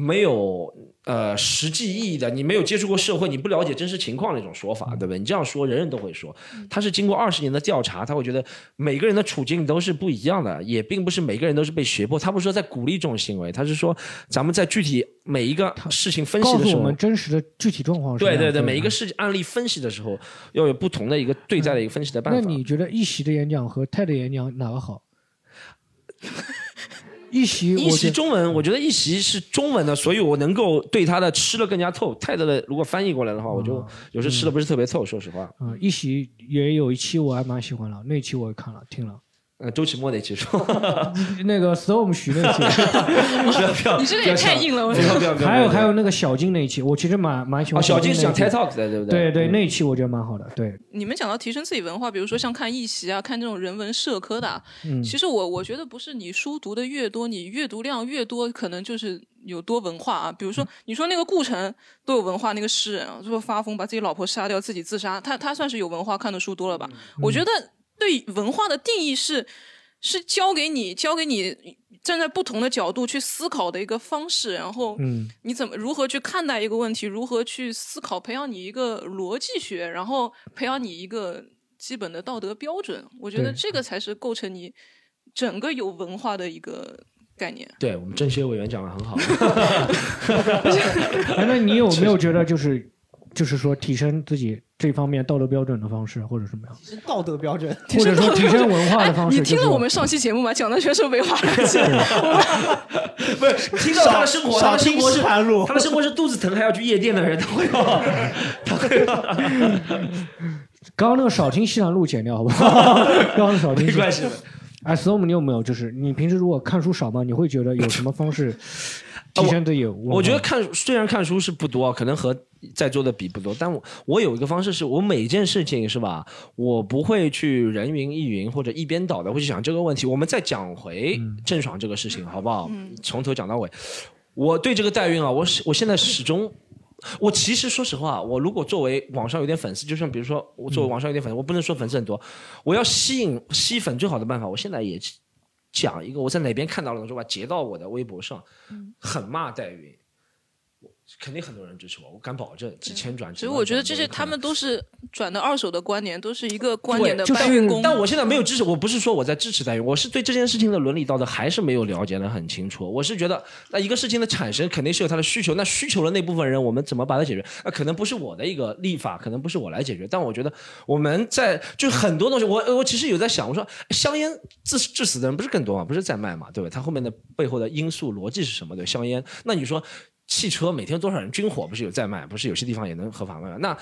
Speaker 3: 没有呃实际意义的。你没有接触过社会，你不了解真实情况的一种说法，对不对？你这样说，人人都会说。他是经过二十年的调查，他会觉得每个人的处境都是不一样的，也并不是每个人都是被胁迫。他不是说在鼓励这种行为，他是说咱们在具体每一个事情分析的时候
Speaker 2: 我们，真实的具体状况是
Speaker 3: 对对对，每一个事案例分析的时候，要有不同的一个对待的一个分析的办法。
Speaker 2: 那你觉得一席的演讲和泰的演讲哪个好？一席，
Speaker 3: 一席中文，我觉得一席是中文的，所以我能够对它的吃的更加透。泰德的如果翻译过来的话，我就有时候吃的不是特别透，说实话。
Speaker 2: 嗯，一席也有一期我还蛮喜欢的，那期我也看了听了。
Speaker 3: 呃，周奇墨那期说，
Speaker 2: 那个 storm 徐那期，
Speaker 3: 不要不要，
Speaker 5: 你这个也太硬了，我
Speaker 3: 不要不要不要。
Speaker 2: 还有还有那个小金那一期，我其实蛮蛮喜欢
Speaker 3: 哦，小金是讲 TED Talk 的，对不对？
Speaker 2: 对对，那一期我觉得蛮好的，对，
Speaker 5: 你们讲到提升自己文化，比如说像看艺习啊，看这种人文社科的啊，
Speaker 2: 嗯。
Speaker 5: 其实我我觉得不是你书读的越多，你阅读量越多，可能就是有多文化啊。比如说，你说那个顾城多有文化，那个诗人啊，说发疯把自己老婆杀掉，自己自杀，他他算是有文化，看的书多了吧？我觉得对文化的定义是是教给你教给你站在不同的角度去思考的一个方式，然后
Speaker 2: 嗯
Speaker 5: 你怎么如何去看待一个问题，如何去思考，培养你一个逻辑学，然后培养你一个基本的道德标准。我觉得这个才是构成你整个有文化的一个概念。
Speaker 3: 对我们政协委员讲的很好。
Speaker 2: 哎，那你有没有觉得就是就是说提升自己这方面道德标准的方式，或者什么样？
Speaker 4: 道德标准，
Speaker 2: 或者说提升文化的方式？
Speaker 5: 哎你听了我们上期节目吗？讲的全是违法乱纪。
Speaker 3: 不是听到他的生活，他
Speaker 4: 少听
Speaker 3: 的生活是他的生活是肚子疼还要去夜店的人，他会要，他会要。
Speaker 2: 刚刚那个少听西南路剪掉好不好？刚刚少听
Speaker 3: 没关系的。
Speaker 2: 哎，storm，你有没有就是你平时如果看书少吗？你会觉得有什么方式
Speaker 3: 我觉得看虽然看书是不多，可能和在座的比不多，但我我有一个方式是，我每一件事情是吧，我不会去人云亦云或者一边倒的会去想这个问题。我们再讲回郑爽这个事情，好不好？从头讲到尾。我对这个代孕啊，我始我现在始终。我其实说实话，我如果作为网上有点粉丝，就像比如说我作为网上有点粉丝，我不能说粉丝很多，我要吸引吸粉最好的办法，我现在也讲一个我在哪边看到了，说吧截到我的微博上，狠骂代孕，我肯定很多人支持我，我敢保证几千转。
Speaker 5: 所以我觉得这些他们都是转的二手的观点，都是一个观
Speaker 3: 对
Speaker 5: 点的搬运工。
Speaker 3: 但我现在没有支持，我不是说我在支持代孕，我是对这件事情的伦理道德还是没有了解的很清楚。我是觉得，那一个事情的产生肯定是有它的需求，那需求的那部分人，我们怎么把它解决？那可能不是我的一个立法，可能不是我来解决，但我觉得我们在就是很多东西，我我其实有在想，我说香烟致致死的人不是更多吗？不是在卖嘛，对吧？它后面的背后的因素逻辑是什么？对，香烟，那你说汽车每天多少人军火不是有在卖？不是有些地方也能合法卖吗？那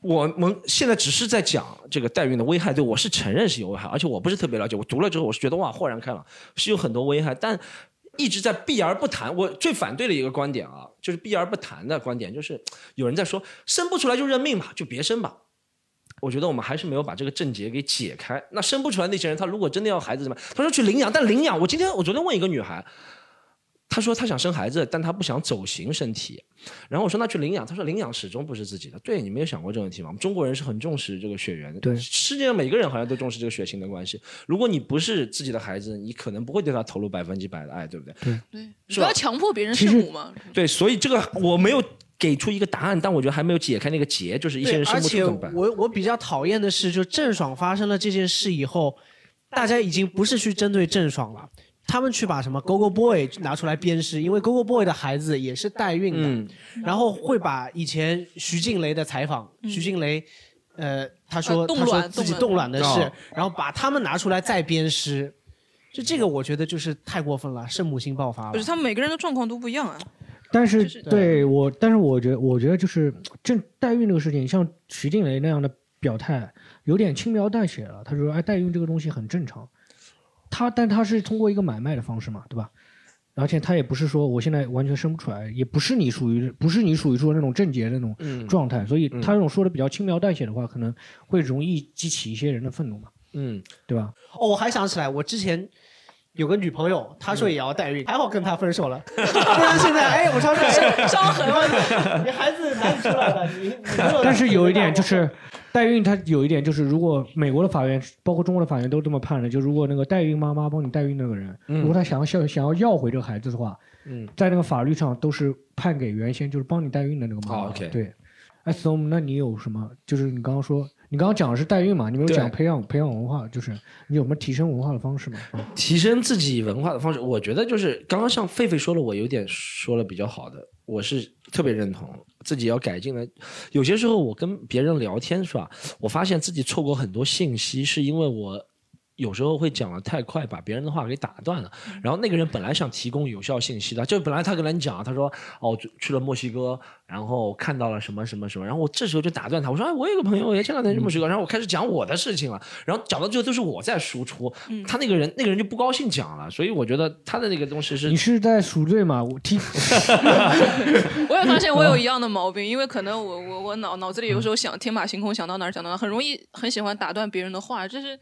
Speaker 3: 我们现在只是在讲这个代孕的危害，对我是承认是有危害，而且我不是特别了解。我读了之后，我是觉得哇，豁然开朗，是有很多危害，但一直在避而不谈。我最反对的一个观点啊，就是避而不谈的观点，就是有人在说生不出来就认命吧，就别生吧。我觉得我们还是没有把这个症结给解开。那生不出来那些人，他如果真的要孩子怎么？他说去领养，但领养，我今天我昨天问一个女孩，他说他想生孩子，但他不想走形身体。然后我说那去领养，他说领养始终不是自己的。对你没有想过这个问题吗？我们中国人是很重视这个血缘的，
Speaker 2: 对
Speaker 3: 世界上每个人好像都重视这个血亲的关系。如果你不是自己的孩子，你可能不会对他投入百分之百的爱，对不对？
Speaker 5: 对，
Speaker 3: 是
Speaker 5: 不要强迫别人
Speaker 3: 其实
Speaker 5: 圣母嘛。
Speaker 3: 对，所以这个我没有给出一个答案，但我觉得还没有解开那个结，就是一些，人生
Speaker 4: 而且
Speaker 3: 不出怎么办？
Speaker 4: 我我比较讨厌的是，就郑爽发生了这件事以后，大家已经不是去针对郑爽了。他们去把什么 Go Go Boy 拿出来鞭尸，因为 Go Go Boy 的孩子也是代孕的，
Speaker 3: 嗯
Speaker 4: 然后会把以前徐静蕾的采访，徐静蕾，呃，他说、他说
Speaker 5: 卵
Speaker 4: 自己
Speaker 5: 冻
Speaker 4: 冻卵的事，
Speaker 3: 哦
Speaker 4: 然后把他们拿出来再鞭尸，就这个我觉得就是太过分了，圣母心爆发了
Speaker 5: 不是，。他们每个人的状况都不一样啊。
Speaker 2: 但是
Speaker 5: 就是
Speaker 2: 对我，但是我觉得，我觉得就是这代孕这个事情，像徐静蕾那样的表态，有点轻描淡写了。他说：“哎，代孕这个东西很正常。”他，但他是通过一个买卖的方式嘛，对吧？而且他也不是说我现在完全生不出来，也不是你属于不是你属于说那种症结的那种
Speaker 3: 嗯
Speaker 2: 状态，所以
Speaker 3: 嗯
Speaker 2: 他这种说的比较轻描淡写的话，可能会容易激起一些人的愤怒嘛，
Speaker 3: 嗯，
Speaker 2: 对吧？
Speaker 4: 哦，我还想起来，我之前有个女朋友，她说也要代孕，还好跟她分手了，不然现在哎，我说这
Speaker 5: 伤痕了。
Speaker 4: 你孩子哪里出来的？你你没有
Speaker 2: 但是有一点就是，代孕它有一点就是，如果美国的法院，包括中国的法院都这么判的，就如果那个代孕妈妈帮你代孕那个人，
Speaker 3: 嗯
Speaker 2: 如果他想要想想要要回这个孩子的话，
Speaker 3: 嗯，
Speaker 2: 在那个法律上都是判给原先就是帮你代孕的那个妈妈。
Speaker 3: 哦，OK
Speaker 2: 对。哎，Storm，那你有什么？就是你刚刚说，你刚刚讲的是代孕嘛？你没有讲培养培养文化，就是你有什么提升文化的方式吗？
Speaker 3: 提升自己文化的方式，我觉得就是刚刚像狒狒说了，我有点说了比较好的，我是特别认同自己要改进了。有些时候我跟别人聊天是吧，我发现自己错过很多信息，是因为我。有时候会讲的太快，把别人的话给打断了。然后那个人本来想提供有效信息的，就本来他跟人讲，他说哦去去了墨西哥，然后看到了什么什么什么，然后我这时候就打断他，我说哎我有个朋友也前两天去墨西哥，然后我开始讲我的事情了，然后讲到最后都是我在输出，他那个人那个人就不高兴讲了，所以我觉得他的那个东西是
Speaker 2: 你是在赎罪吗？我听。
Speaker 5: 我也发现我有一样的毛病，因为可能我我我脑脑子里有时候想天马行空，想到哪儿讲到哪儿，很容易很喜欢打断别人的话，这是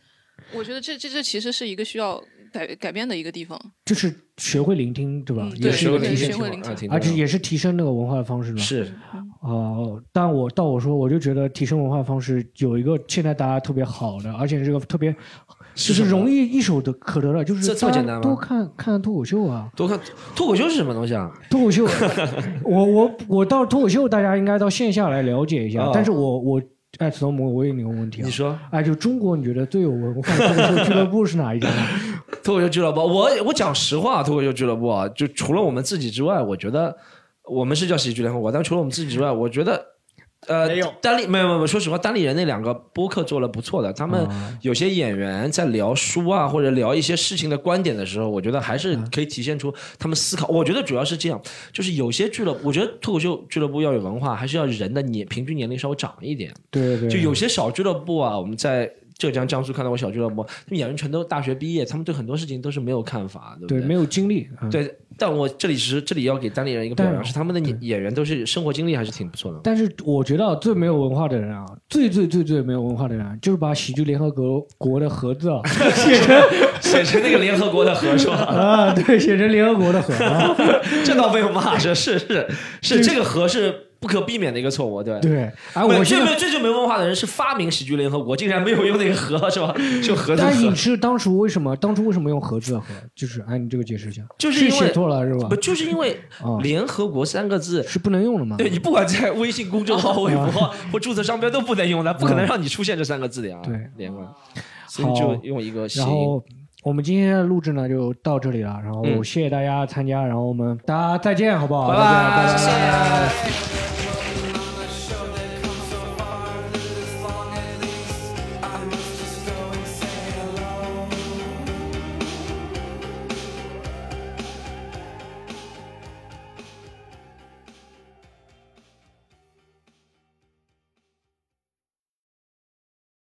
Speaker 5: 我觉得这这这其实是一个需要改改变的一个地方。
Speaker 2: 就是学会聆听，对吧？
Speaker 5: 嗯
Speaker 2: 也是一个
Speaker 5: 学会
Speaker 2: 提升
Speaker 5: 学会聆听啊挺
Speaker 2: 而且也是提升那个文化的方式嘛。
Speaker 3: 是
Speaker 2: 哦，但我到我说，我就觉得提升文化方式有一个现在大家特别好的，而且这个特别就是容易一手的可得的，就是
Speaker 3: 这这么
Speaker 2: 大家
Speaker 3: 简单吗
Speaker 2: 多看看脱口秀啊，
Speaker 3: 多看脱口秀是什么东西啊？
Speaker 2: 脱口秀，我我我到脱口秀，大家应该到线下来了解一下。
Speaker 3: 哦
Speaker 2: 但是我我哎，子龙，我我有你个问题啊，
Speaker 3: 你说，
Speaker 2: 哎，就中国你觉得最有文化的脱口秀俱乐部是哪一家呢？
Speaker 3: 脱口秀俱乐部，我我讲实话，脱口秀俱乐部啊，就除了我们自己之外，我觉得我们是叫喜剧联合国，但除了我们自己之外，我觉得。呃，单立没有没有说实话，单立人那两个播客做了不错的，他们有些演员在聊书啊或者聊一些事情的观点的时候，我觉得还是可以体现出他们思考。我觉得主要是这样，就是有些俱乐部，我觉得脱口秀俱乐部要有文化，还是要人的年平均年龄稍微长一点。
Speaker 2: 对对，
Speaker 3: 就有些小俱乐部啊，我们在浙江、江苏看到我小俱乐部，他们演员全都大学毕业，他们对很多事情都是没有看法，对不
Speaker 2: 对没有经历，嗯
Speaker 3: 对，但我这里是这里要给单立人一个表扬，是他们的演演员都是生活经历还是挺不错的。
Speaker 2: 但是我觉得最没有文化的人啊，最最最最没有文化的人啊，就是把喜剧联合国国的盒子啊 写成
Speaker 3: 写成那个联合国的盒是吧？
Speaker 2: 啊，对，写成联合国的盒啊。
Speaker 3: 这倒没有骂，是是是是这个盒是不可避免的一个错误，对
Speaker 2: 对，哎，我现在
Speaker 3: 最最最没文化的人是发明喜剧联合国，竟然没有用那个盒是吧？就盒子
Speaker 2: 但你
Speaker 3: 盒。
Speaker 2: 是当初为什么当初为什么用盒子的盒？就是哎，你这个解释一下，
Speaker 3: 就是因为
Speaker 2: 写错了是吧
Speaker 3: 不？就是因为
Speaker 2: 啊
Speaker 3: 联合国三个字
Speaker 2: 是不能用的吗？
Speaker 3: 对你不管在微信公众号、微博或注册商标都不能用的，不可能让你出现这三个字的呀。
Speaker 2: 对，
Speaker 3: 连贯，所以就用一个谐音。
Speaker 2: 然后我们今天的录制呢就到这里了，然后
Speaker 3: 嗯
Speaker 2: 谢谢大家参加，然后我们大家再见，好不好？拜拜。
Speaker 3: 谢谢